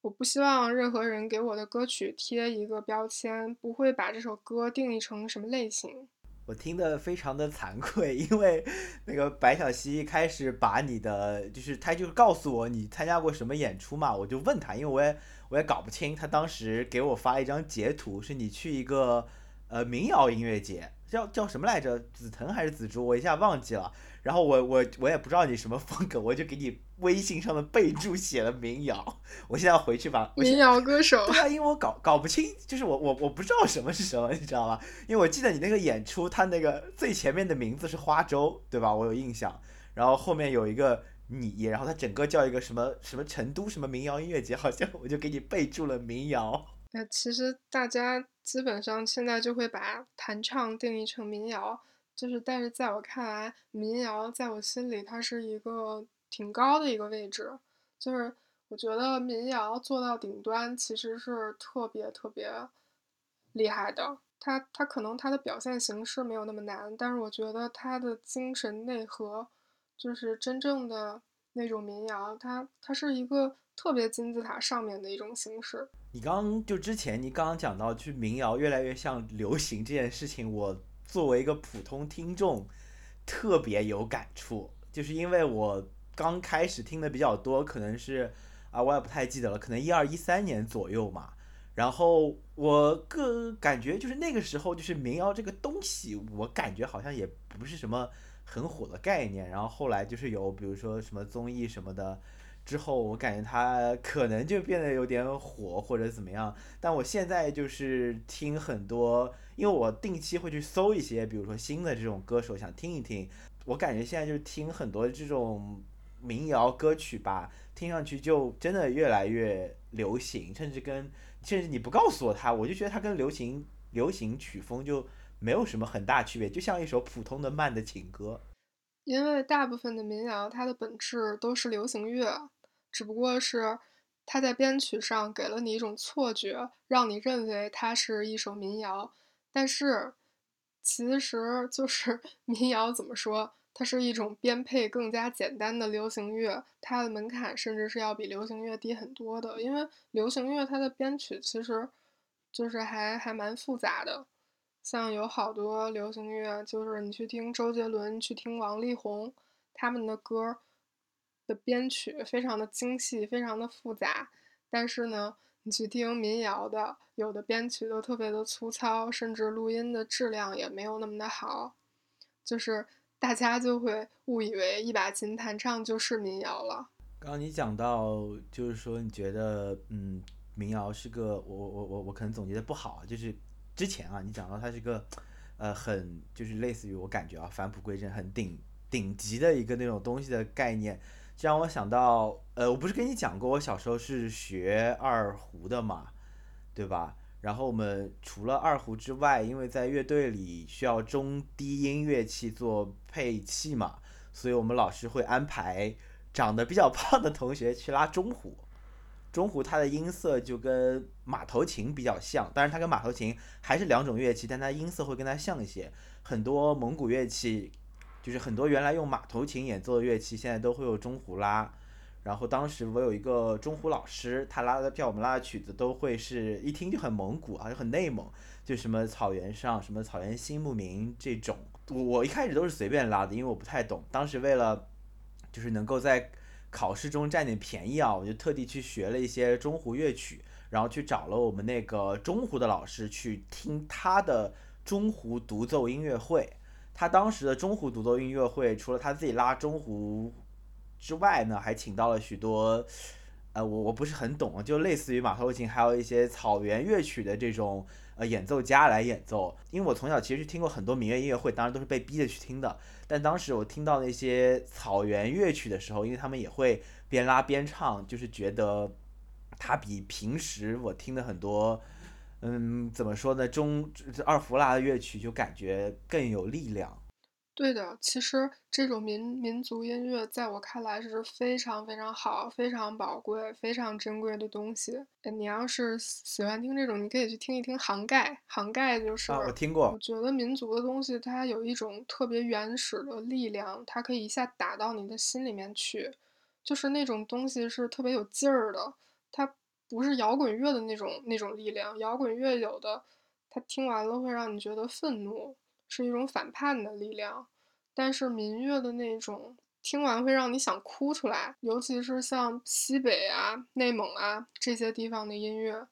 我不希望任何人给我的歌曲贴一个标签，不会把这首歌定义成什么类型。我听得非常的惭愧，因为那个白小溪开始把你的，就是他就是告诉我你参加过什么演出嘛，我就问他，因为我也我也搞不清。他当时给我发一张截图，是你去一个呃民谣音乐节，叫叫什么来着？紫藤还是紫竹？我一下忘记了。然后我我我也不知道你什么风格，我就给你微信上的备注写了民谣。我现在回去把民谣歌手。对啊，因为我搞搞不清，就是我我我不知道什么是什么，你知道吧？因为我记得你那个演出，他那个最前面的名字是花粥，对吧？我有印象。然后后面有一个你，然后他整个叫一个什么什么成都什么民谣音乐节，好像我就给你备注了民谣。那其实大家基本上现在就会把弹唱定义成民谣。就是，但是在我看来，民谣在我心里它是一个挺高的一个位置。就是我觉得民谣做到顶端其实是特别特别厉害的。它它可能它的表现形式没有那么难，但是我觉得它的精神内核，就是真正的那种民谣，它它是一个特别金字塔上面的一种形式。你刚就之前你刚刚讲到，去民谣越来越像流行这件事情，我。作为一个普通听众，特别有感触，就是因为我刚开始听的比较多，可能是啊，我也不太记得了，可能一二一三年左右嘛。然后我个感觉就是那个时候，就是民谣这个东西，我感觉好像也不是什么很火的概念。然后后来就是有，比如说什么综艺什么的。之后我感觉他可能就变得有点火或者怎么样，但我现在就是听很多，因为我定期会去搜一些，比如说新的这种歌手，想听一听。我感觉现在就听很多这种民谣歌曲吧，听上去就真的越来越流行，甚至跟甚至你不告诉我它，我就觉得它跟流行流行曲风就没有什么很大区别，就像一首普通的慢的情歌。因为大部分的民谣它的本质都是流行乐。只不过是，它在编曲上给了你一种错觉，让你认为它是一首民谣。但是，其实就是 民谣怎么说？它是一种编配更加简单的流行乐，它的门槛甚至是要比流行乐低很多的。因为流行乐它的编曲其实，就是还还蛮复杂的。像有好多流行乐，就是你去听周杰伦，去听王力宏，他们的歌。的编曲非常的精细，非常的复杂，但是呢，你去听民谣的，有的编曲都特别的粗糙，甚至录音的质量也没有那么的好，就是大家就会误以为一把琴弹唱就是民谣了。刚刚你讲到，就是说你觉得，嗯，民谣是个，我我我我可能总结的不好，就是之前啊，你讲到它是个呃，很就是类似于我感觉啊，返璞归真，很顶顶级的一个那种东西的概念，这让我想到，呃，我不是跟你讲过，我小时候是学二胡的嘛，对吧？然后我们除了二胡之外，因为在乐队里需要中低音乐器做配器嘛，所以我们老师会安排长得比较胖的同学去拉中胡。中胡它的音色就跟马头琴比较像，当然它跟马头琴还是两种乐器，但它音色会跟它像一些。很多蒙古乐器，就是很多原来用马头琴演奏的乐器，现在都会有中胡拉。然后当时我有一个中胡老师，他拉的叫我们拉的曲子都会是一听就很蒙古啊，就很内蒙，就什么草原上什么草原新牧民这种。我我一开始都是随便拉的，因为我不太懂。当时为了就是能够在考试中占点便宜啊，我就特地去学了一些中胡乐曲，然后去找了我们那个中胡的老师去听他的中胡独奏音乐会。他当时的中胡独奏音乐会，除了他自己拉中胡之外呢，还请到了许多，呃，我我不是很懂，就类似于马头琴，还有一些草原乐曲的这种呃演奏家来演奏。因为我从小其实听过很多民乐音乐会，当然都是被逼着去听的。但当时我听到那些草原乐曲的时候，因为他们也会边拉边唱，就是觉得它比平时我听的很多，嗯，怎么说呢，中二胡拉的乐曲就感觉更有力量。对的，其实这种民民族音乐在我看来是非常非常好、非常宝贵、非常珍贵的东西。你要是喜欢听这种，你可以去听一听杭盖。杭盖就是啊，我听过。我觉得民族的东西它有一种特别原始的力量，它可以一下打到你的心里面去，就是那种东西是特别有劲儿的。它不是摇滚乐的那种那种力量，摇滚乐有的，它听完了会让你觉得愤怒。是一种反叛的力量，但是民乐的那种听完会让你想哭出来，尤其是像西北啊、内蒙啊这些地方的音乐，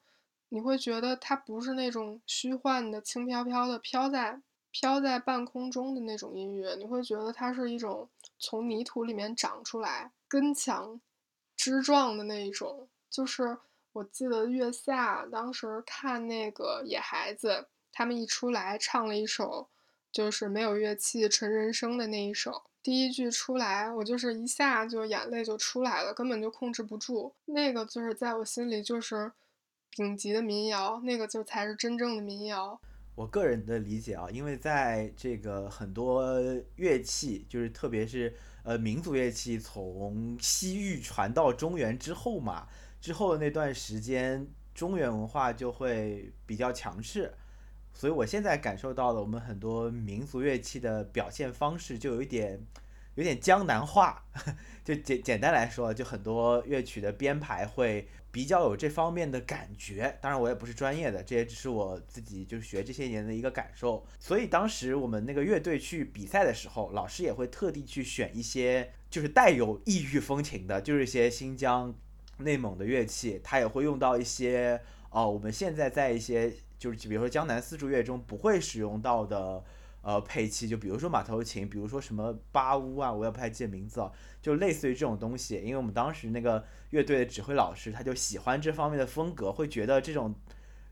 你会觉得它不是那种虚幻的、轻飘飘的飘在飘在半空中的那种音乐，你会觉得它是一种从泥土里面长出来、根强枝壮的那一种。就是我记得月下当时看那个野孩子，他们一出来唱了一首。就是没有乐器纯人声的那一首，第一句出来，我就是一下就眼泪就出来了，根本就控制不住。那个就是在我心里就是顶级的民谣，那个就才是真正的民谣。我个人的理解啊，因为在这个很多乐器，就是特别是呃民族乐器从西域传到中原之后嘛，之后的那段时间，中原文化就会比较强势。所以，我现在感受到了我们很多民族乐器的表现方式，就有一点，有点江南话。就简简单来说，就很多乐曲的编排会比较有这方面的感觉。当然，我也不是专业的，这也只是我自己就是学这些年的一个感受。所以，当时我们那个乐队去比赛的时候，老师也会特地去选一些就是带有异域风情的，就是一些新疆、内蒙的乐器，它也会用到一些哦，我们现在在一些。就是比如说江南丝竹乐中不会使用到的，呃，配器，就比如说马头琴，比如说什么巴乌啊，我也不太记得名字啊，就类似于这种东西。因为我们当时那个乐队的指挥老师他就喜欢这方面的风格，会觉得这种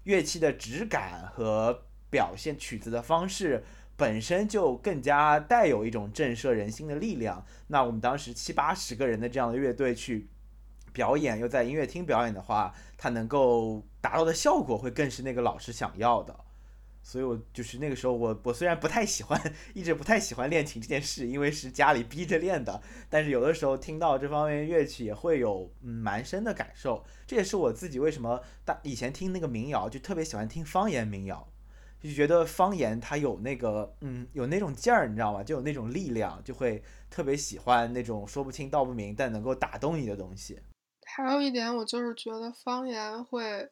乐器的质感和表现曲子的方式本身就更加带有一种震慑人心的力量。那我们当时七八十个人的这样的乐队去。表演又在音乐厅表演的话，他能够达到的效果会更是那个老师想要的。所以，我就是那个时候，我我虽然不太喜欢，一直不太喜欢练琴这件事，因为是家里逼着练的。但是有的时候听到这方面乐曲，也会有嗯蛮深的感受。这也是我自己为什么大以前听那个民谣，就特别喜欢听方言民谣，就觉得方言它有那个嗯有那种劲儿，你知道吗？就有那种力量，就会特别喜欢那种说不清道不明但能够打动你的东西。还有一点，我就是觉得方言会，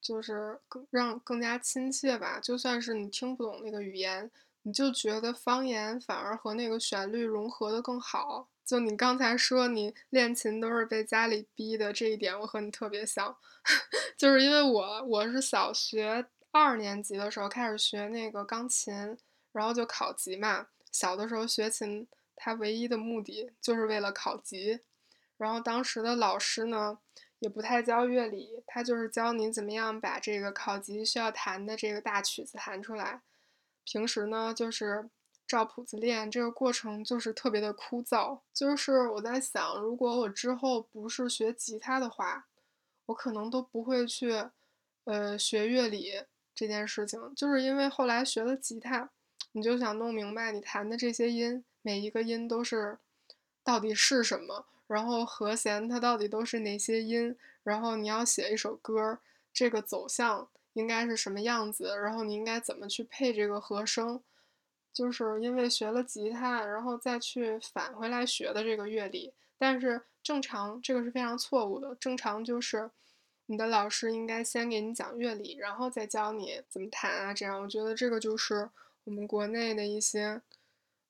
就是更让更加亲切吧。就算是你听不懂那个语言，你就觉得方言反而和那个旋律融合的更好。就你刚才说你练琴都是被家里逼的这一点，我和你特别像。就是因为我我是小学二年级的时候开始学那个钢琴，然后就考级嘛。小的时候学琴，它唯一的目的就是为了考级。然后当时的老师呢，也不太教乐理，他就是教你怎么样把这个考级需要弹的这个大曲子弹出来。平时呢就是照谱子练，这个过程就是特别的枯燥。就是我在想，如果我之后不是学吉他的话，我可能都不会去，呃，学乐理这件事情，就是因为后来学了吉他，你就想弄明白你弹的这些音，每一个音都是到底是什么，然后和弦它到底都是哪些音，然后你要写一首歌，这个走向应该是什么样子，然后你应该怎么去配这个和声，就是因为学了吉他，然后再去返回来学的这个乐理，但是正常这个是非常错误的，正常就是。你的老师应该先给你讲乐理，然后再教你怎么弹啊。这样，我觉得这个就是我们国内的一些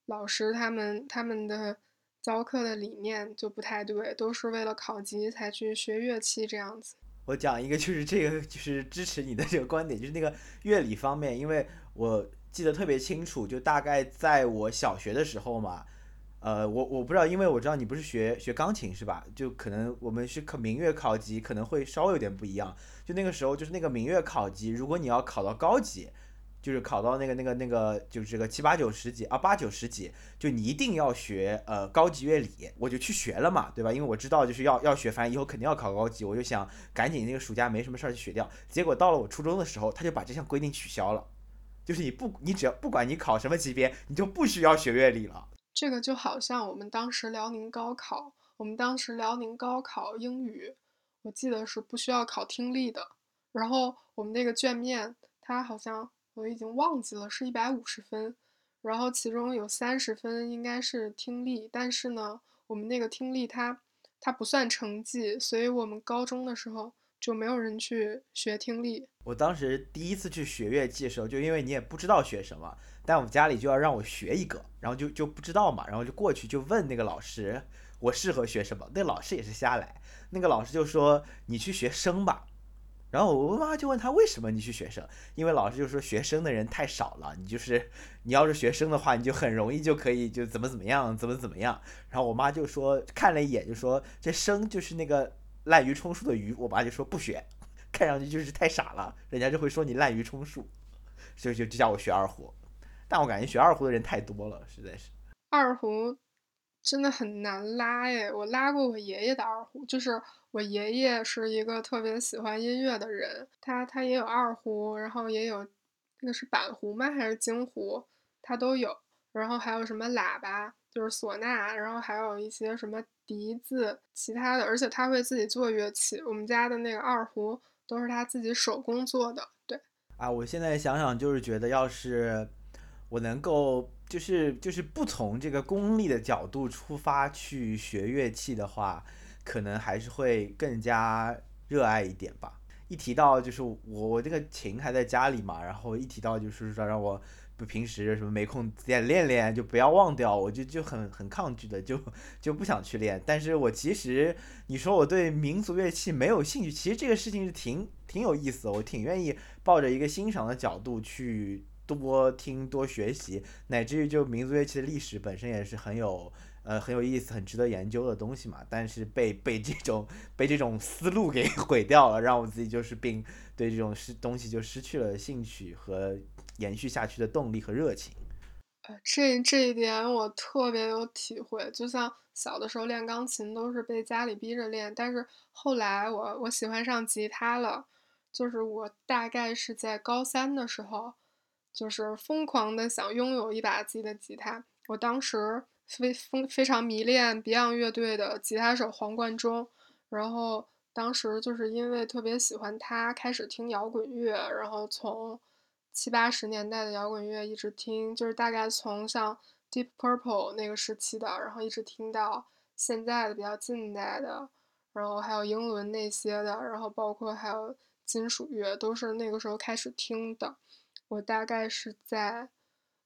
老师他们他们的教课的理念就不太对，都是为了考级才去学乐器这样子。我讲一个，就是这个，就是支持你的这个观点，就是那个乐理方面，因为我记得特别清楚，就大概在我小学的时候嘛。呃，我我不知道，因为我知道你不是学学钢琴是吧？就可能我们是考民乐考级，可能会稍微有点不一样。就那个时候，就是那个民乐考级，如果你要考到高级，就是考到那个那个那个，就是这个七八九十级啊，八九十级，就你一定要学呃高级乐理。我就去学了嘛，对吧？因为我知道就是要要学，反正以后肯定要考高级，我就想赶紧那个暑假没什么事儿去学掉。结果到了我初中的时候，他就把这项规定取消了，就是你不你只要不管你考什么级别，你就不需要学乐理了。这个就好像我们当时辽宁高考，我们当时辽宁高考英语，我记得是不需要考听力的。然后我们那个卷面，它好像我已经忘记了，是一百五十分，然后其中有三十分应该是听力，但是呢，我们那个听力它它不算成绩，所以我们高中的时候就没有人去学听力。我当时第一次去学乐器的时候，就因为你也不知道学什么。但我们家里就要让我学一个，然后就就不知道嘛，然后就过去就问那个老师，我适合学什么？那老师也是瞎来，那个老师就说你去学声吧。然后我妈妈就问他为什么你去学声？因为老师就说学声的人太少了，你就是你要是学声的话，你就很容易就可以就怎么怎么样，怎么怎么样。然后我妈就说看了一眼就说这声就是那个滥竽充数的竽，我妈就说不学，看上去就是太傻了，人家就会说你滥竽充数，所以就就叫我学二胡。但我感觉学二胡的人太多了，实在是。二胡真的很难拉耶，我拉过我爷爷的二胡，就是我爷爷是一个特别喜欢音乐的人，他他也有二胡，然后也有那个是板胡吗？还是京胡？他都有，然后还有什么喇叭，就是唢呐，然后还有一些什么笛子，其他的，而且他会自己做乐器，我们家的那个二胡都是他自己手工做的。对啊，我现在想想就是觉得要是。我能够就是就是不从这个功利的角度出发去学乐器的话，可能还是会更加热爱一点吧。一提到就是我我这个琴还在家里嘛，然后一提到就是说让我不平时什么没空练练练，就不要忘掉，我就就很很抗拒的，就就不想去练。但是我其实你说我对民族乐器没有兴趣，其实这个事情是挺挺有意思的，我挺愿意抱着一个欣赏的角度去。多听多学习，乃至于就民族乐器的历史本身也是很有呃很有意思、很值得研究的东西嘛。但是被被这种被这种思路给 毁掉了，让我自己就是并对这种失东西就失去了兴趣和延续下去的动力和热情。呃，这这一点我特别有体会。就像小的时候练钢琴都是被家里逼着练，但是后来我我喜欢上吉他了，就是我大概是在高三的时候。就是疯狂的想拥有一把自己的吉他。我当时非非非常迷恋 Beyond 乐队的吉他手黄贯中，然后当时就是因为特别喜欢他，开始听摇滚乐，然后从七八十年代的摇滚乐一直听，就是大概从像 Deep Purple 那个时期的，然后一直听到现在的比较近代的，然后还有英伦那些的，然后包括还有金属乐，都是那个时候开始听的。我大概是在，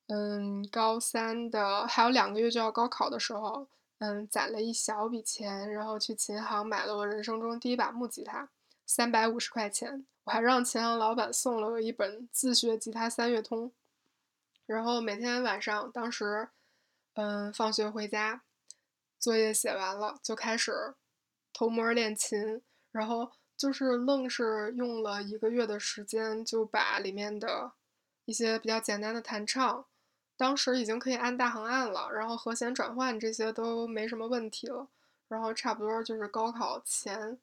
嗯，高三的还有两个月就要高考的时候，嗯，攒了一小笔钱，然后去琴行买了我人生中第一把木吉他，三百五十块钱。我还让琴行老板送了我一本自学吉他三月通。然后每天晚上，当时，嗯，放学回家，作业写完了就开始偷摸练琴，然后就是愣是用了一个月的时间就把里面的。一些比较简单的弹唱，当时已经可以按大横按了，然后和弦转换这些都没什么问题了。然后差不多就是高考前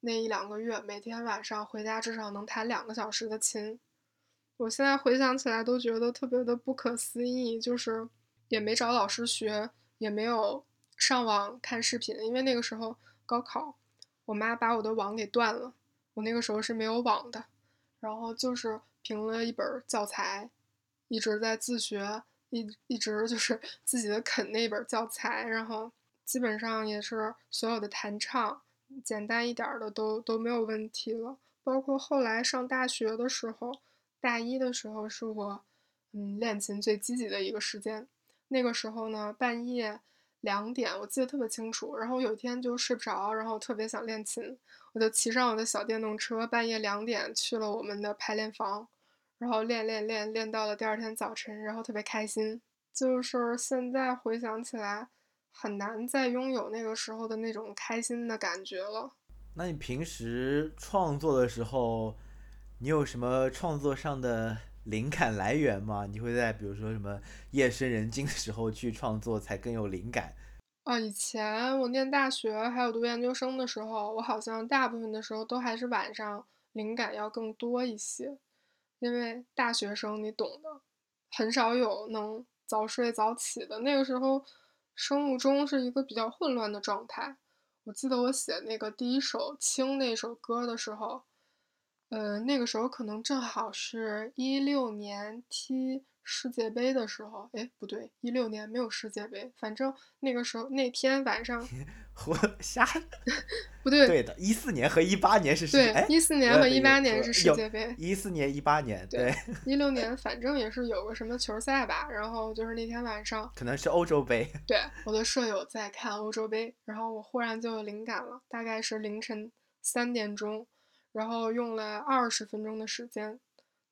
那一两个月，每天晚上回家至少能弹两个小时的琴。我现在回想起来都觉得特别的不可思议，就是也没找老师学，也没有上网看视频，因为那个时候高考，我妈把我的网给断了，我那个时候是没有网的，然后就是凭了一本教材，一直在自学，一一直就是 自己的啃那本教材，然后基本上也是所有的弹唱，简单一点的都都没有问题了，包括后来上大学的时候。大一的时候是我，嗯，练琴最积极的一个时间。那个时候呢，半夜两点，我记得特别清楚。然后有一天就睡不着，然后特别想练琴，我就骑上我的小电动车，半夜两点去了我们的排练房，然后练练练练到了第二天早晨，然后特别开心。就是现在回想起来，很难再拥有那个时候的那种开心的感觉了。那你平时创作的时候？你有什么创作上的灵感来源吗？你会在比如说什么夜深人静的时候去创作才更有灵感？啊，以前我念大学还有读研究生的时候，我好像大部分的时候都还是晚上灵感要更多一些，因为大学生你懂的，很少有能早睡早起的。那个时候生物钟是一个比较混乱的状态。我记得我写那个第一首《清》那首歌的时候。呃，那个时候可能正好是一六年七世界杯的时候，哎，不对，一六年没有世界杯，反正那个时候那天晚上，我瞎，不对，对的，一四年和一八年是世界，对，一四年和一八年是世界杯，一四年一八年，对，一六年反正也是有个什么球赛吧，然后就是那天晚上，可能是欧洲杯，对，我的舍友在看欧洲杯，然后我忽然就有灵感了，大概是凌晨三点钟。然后用了二十分钟的时间，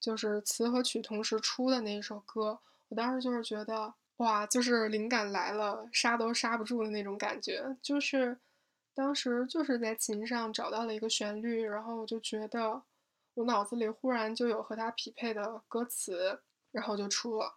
就是词和曲同时出的那一首歌。我当时就是觉得，哇，就是灵感来了，刹都刹不住的那种感觉。就是当时就是在琴上找到了一个旋律，然后我就觉得我脑子里忽然就有和它匹配的歌词，然后就出了。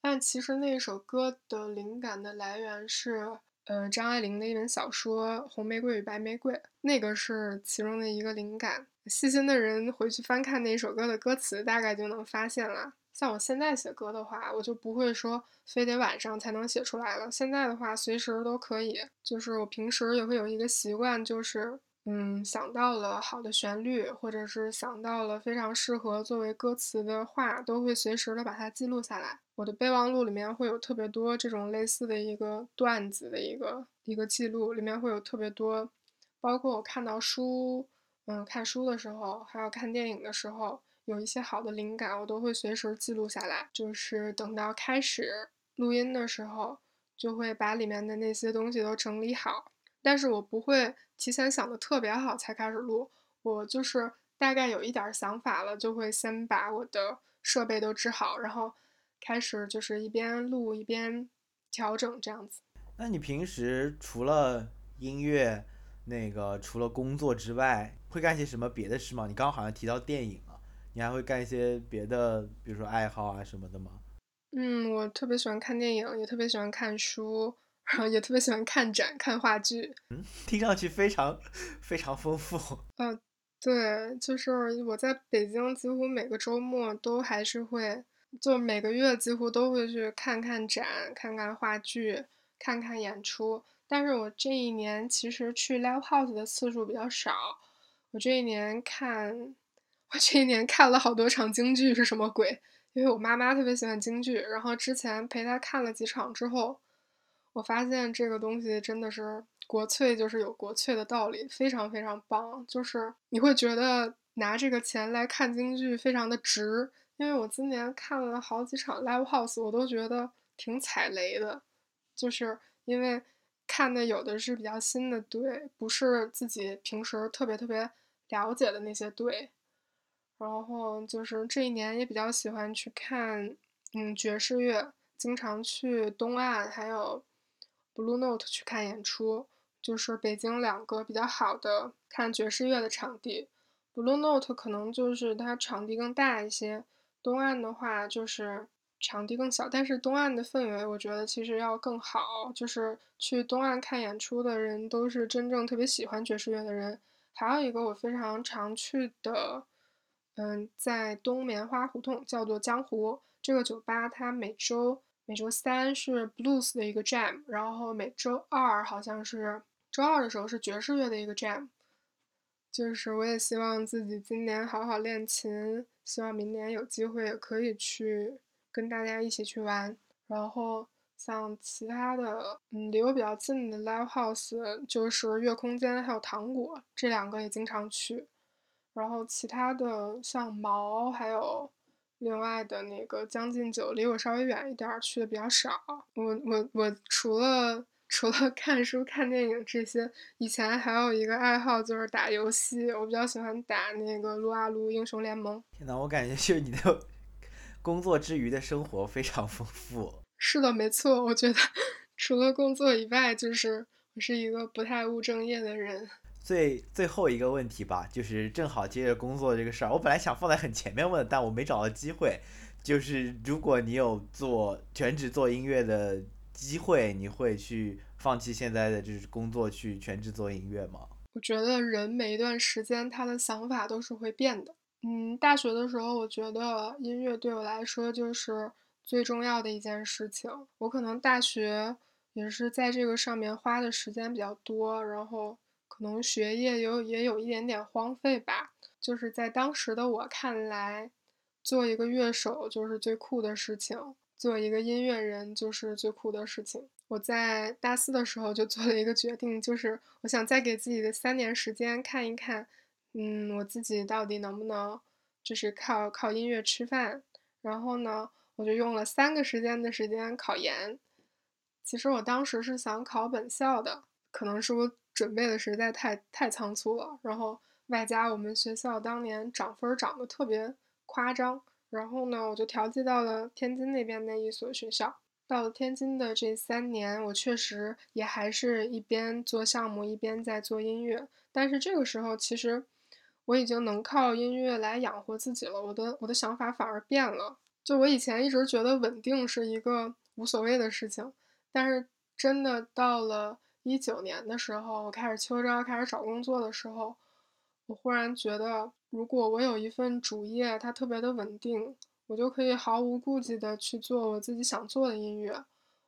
但其实那首歌的灵感的来源是。呃，张爱玲的一本小说《红玫瑰与白玫瑰》，那个是其中的一个灵感。细心的人回去翻看那一首歌的歌词，大概就能发现了。像我现在写歌的话，我就不会说非得晚上才能写出来了。现在的话，随时都可以。就是我平时也会有一个习惯，就是。嗯，想到了好的旋律，或者是想到了非常适合作为歌词的话，都会随时的把它记录下来。我的备忘录里面会有特别多这种类似的一个段子的一个一个记录，里面会有特别多，包括我看到书，嗯，看书的时候，还有看电影的时候，有一些好的灵感，我都会随时记录下来。就是等到开始录音的时候，就会把里面的那些东西都整理好。但是我不会提前想的特别好才开始录，我就是大概有一点想法了，就会先把我的设备都支好，然后开始就是一边录一边调整这样子。那你平时除了音乐，那个除了工作之外，会干些什么别的事吗？你刚刚好像提到电影了，你还会干一些别的，比如说爱好啊什么的吗？嗯，我特别喜欢看电影，也特别喜欢看书。然后也特别喜欢看展、看话剧，嗯，听上去非常非常丰富。嗯，对，就是我在北京，几乎每个周末都还是会，就每个月几乎都会去看看展、看看话剧、看看演出。但是我这一年其实去 live house 的次数比较少。我这一年看，我这一年看了好多场京剧，是什么鬼？因为我妈妈特别喜欢京剧，然后之前陪她看了几场之后。我发现这个东西真的是国粹，就是有国粹的道理，非常非常棒。就是你会觉得拿这个钱来看京剧非常的值，因为我今年看了好几场 live house，我都觉得挺踩雷的，就是因为看的有的是比较新的队，不是自己平时特别特别了解的那些队。然后就是这一年也比较喜欢去看，嗯，爵士乐，经常去东岸，还有。Blue Note 去看演出，就是北京两个比较好的看爵士乐的场地。Blue Note 可能就是它场地更大一些，东岸的话就是场地更小，但是东岸的氛围我觉得其实要更好。就是去东岸看演出的人都是真正特别喜欢爵士乐的人。还有一个我非常常去的，嗯，在东棉花胡同叫做江湖这个酒吧，它每周每周三是 blues 的一个 jam，然后每周二好像是周二的时候是爵士乐的一个 jam。就是我也希望自己今年好好练琴，希望明年有机会也可以去跟大家一起去玩。然后像其他的，嗯，离我比较近的 live house 就是月空间还有糖果这两个也经常去。然后其他的像毛还有另外的那个将进酒离我稍微远一点，去的比较少。我我我除了。除了 看书、看电影这些，以前还有一个爱好就是打游戏。我比较喜欢打那个撸啊撸英雄联盟。天呐，我感觉就是你的工作之余的生活非常丰富。是的，没错。我觉得除了工作以外，就是我是一个不太务正业的人。最最后一个问题吧，就是正好接着工作这个事儿，我本来想放在很前面问，但我没找到机会。就是如果你有做全职做音乐的。机会你会去放弃现在的就是工作去全职做音乐吗？我觉得人每一段时间他的想法都是会变的。嗯，大学的时候我觉得音乐对我来说就是最重要的一件事情。我可能大学也是在这个上面花的时间比较多，然后可能学业有也有一点点荒废吧。就是在当时的我看来，做一个乐手就是最酷的事情。做一个音乐人就是最酷的事情。我在大四的时候就做了一个决定，就是我想再给自己的三年时间看一看，嗯，我自己到底能不能就是靠靠音乐吃饭。然后呢，我就用了三个时间的时间考研。其实我当时是想考本校的，可能是我准备的实在太太仓促了，然后外加我们学校当年涨分涨得特别夸张。然后呢，我就调剂到了天津那边那一所学校。到了天津的这三年，我确实也还是一边做项目，一边在做音乐。但是这个时候，其实我已经能靠音乐来养活自己了。我的我的想法反而变了。就我以前一直觉得稳定是一个无所谓的事情，但是真的到了一九年的时候，我开始秋招，开始找工作的时候，我忽然觉得。如果我有一份主业，它特别的稳定，我就可以毫无顾忌的去做我自己想做的音乐。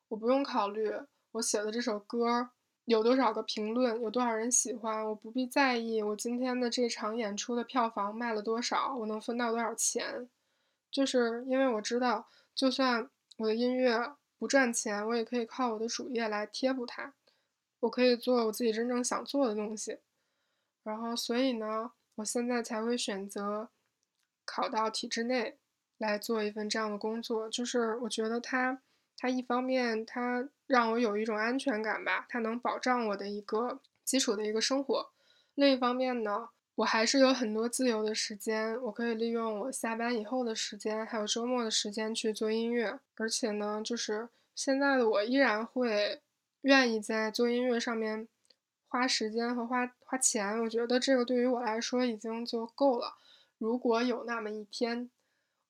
我不用考虑我写的这首歌有多少个评论，有多少人喜欢，我不必在意我今天的这场演出的票房卖了多少，我能分到多少钱。就是因为我知道，就算我的音乐不赚钱，我也可以靠我的主业来贴补它。我可以做我自己真正想做的东西。然后，所以呢？我现在才会选择考到体制内来做一份这样的工作，就是我觉得它，它一方面它让我有一种安全感吧，它能保障我的一个基础的一个生活；另一方面呢，我还是有很多自由的时间，我可以利用我下班以后的时间，还有周末的时间去做音乐。而且呢，就是现在的我依然会愿意在做音乐上面。花时间和花花钱，我觉得这个对于我来说已经就够了。如果有那么一天，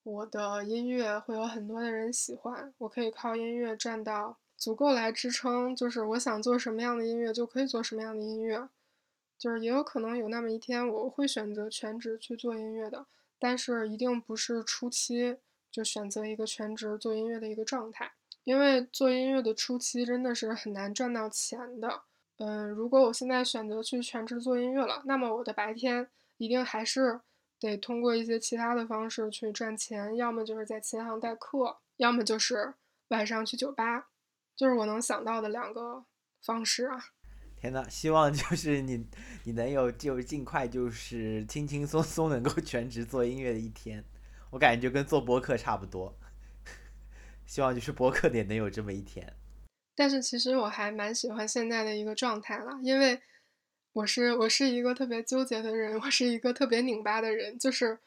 我的音乐会有很多的人喜欢，我可以靠音乐赚到足够来支撑，就是我想做什么样的音乐就可以做什么样的音乐。就是也有可能有那么一天，我会选择全职去做音乐的，但是一定不是初期就选择一个全职做音乐的一个状态，因为做音乐的初期真的是很难赚到钱的。嗯，如果我现在选择去全职做音乐了，那么我的白天一定还是得通过一些其他的方式去赚钱，要么就是在琴行代课，要么就是晚上去酒吧，就是我能想到的两个方式啊。天呐，希望就是你，你能有就尽快就是轻轻松松能够全职做音乐的一天，我感觉就跟做播客差不多，希望就是播客也能有这么一天。但是其实我还蛮喜欢现在的一个状态了，因为我是我是一个特别纠结的人，我是一个特别拧巴的人，就是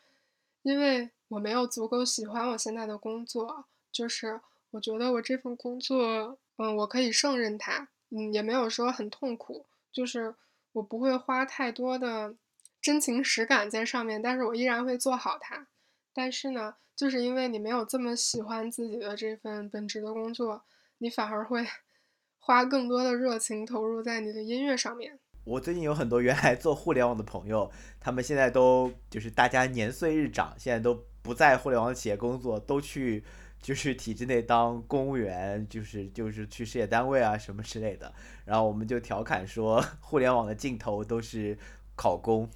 因为我没有足够喜欢我现在的工作，就是我觉得我这份工作，嗯，我可以胜任它，嗯，也没有说很痛苦，就是我不会花太多的真情实感在上面，但是我依然会做好它。但是呢，就是因为你没有这么喜欢自己的这份本职的工作，你反而会花更多的热情投入在你的音乐上面。我最近有很多原来做互联网的朋友，他们现在都就是大家年岁日长，现在都不在互联网企业工作，都去就是体制内当公务员，就是就是去事业单位啊什么之类的。然后我们就调侃说，互联网的尽头都是考公。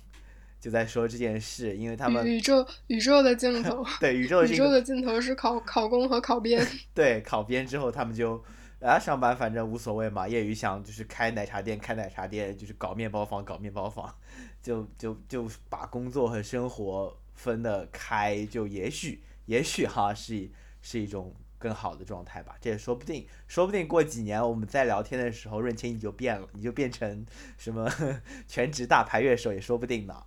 就在说这件事，因为他们宇宙宇宙的尽头，对宇宙宇宙的尽头是考考公和考编。对，考编之后他们就啊上班反正无所谓嘛，业余想就是开奶茶店开奶茶店，就是搞面包房搞面包房，就就就把工作和生活分得开，就也许也许哈是是一种更好的状态吧，这也说不定，说不定过几年我们在聊天的时候，润清你就变了，你就变成什么 全职大牌乐手也说不定呢。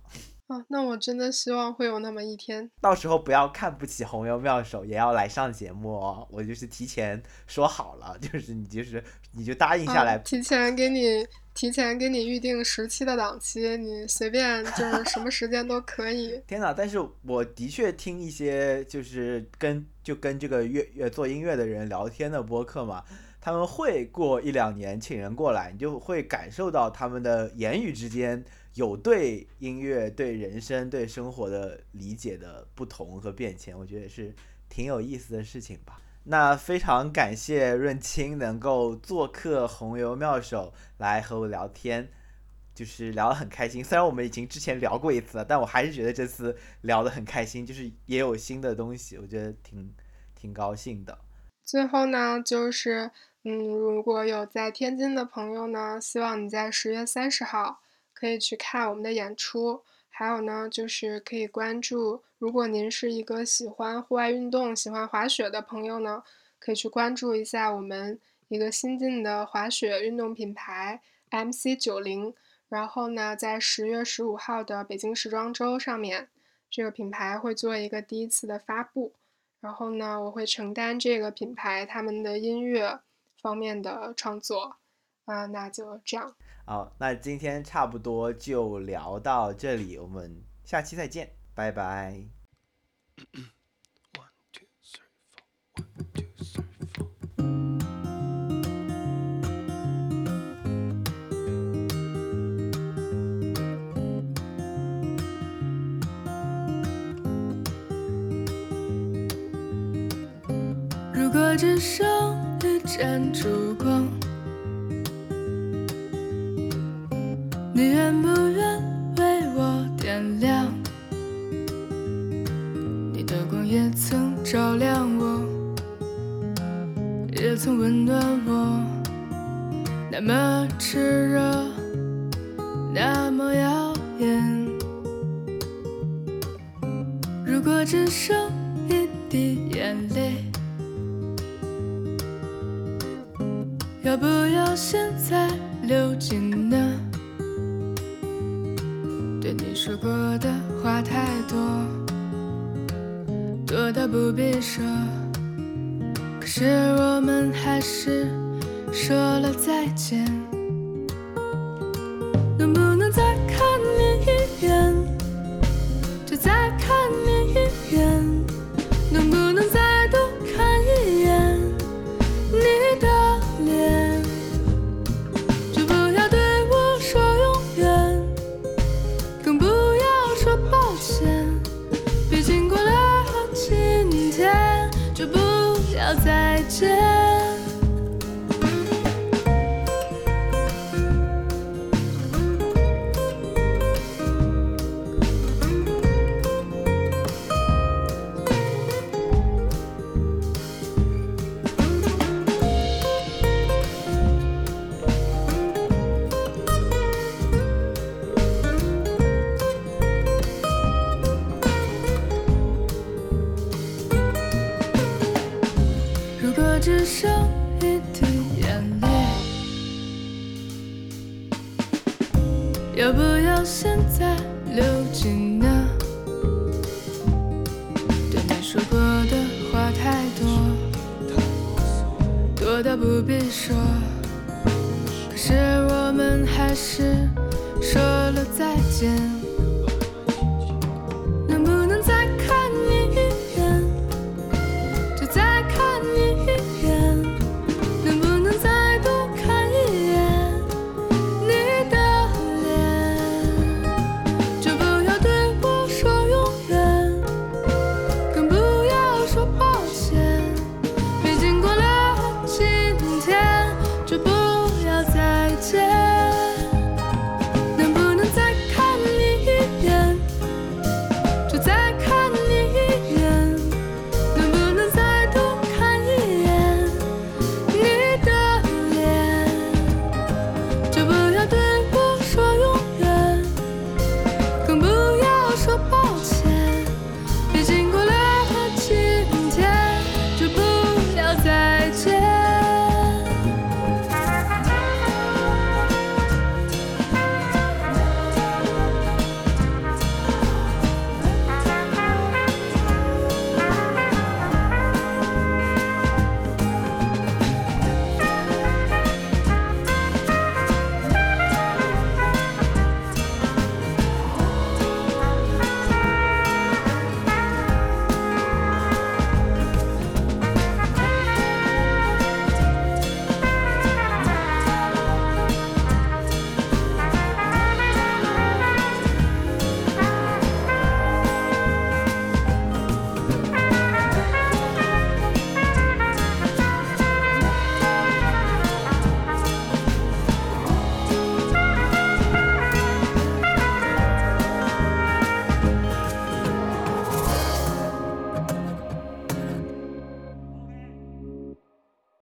啊，那我真的希望会有那么一天。到时候不要看不起红油妙手，也要来上节目哦。我就是提前说好了，就是你就是你就答应下来。提前给你提前给你预定十期的档期，你随便就是什么时间都可以。天哪！但是我的确听一些就是跟就跟这个乐乐做音乐的人聊天的播客嘛，他们会过一两年请人过来，你就会感受到他们的言语之间。有对音乐、对人生、对生活的理解的不同和变迁，我觉得也是挺有意思的事情吧。那非常感谢润清能够做客红油妙手来和我聊天，就是聊得很开心。虽然我们已经之前聊过一次了，但我还是觉得这次聊得很开心，就是也有新的东西，我觉得挺挺高兴的。最后呢，就是嗯，如果有在天津的朋友呢，希望你在十月三十号。可以去看我们的演出，还有呢，就是可以关注。如果您是一个喜欢户外运动、喜欢滑雪的朋友呢，可以去关注一下我们一个新进的滑雪运动品牌 MC 九零。然后呢，在十月十五号的北京时装周上面，这个品牌会做一个第一次的发布。然后呢，我会承担这个品牌他们的音乐方面的创作。啊，那就这样。好，那今天差不多就聊到这里，我们下期再见，拜拜。如果只剩一盏烛光。你愿不愿为我点亮？你的光也曾照亮我，也曾温暖我，那么炽热，那么耀眼。如果只剩一滴眼泪，要不要现在流尽呢？不必说。可是我们还是说了再见。见。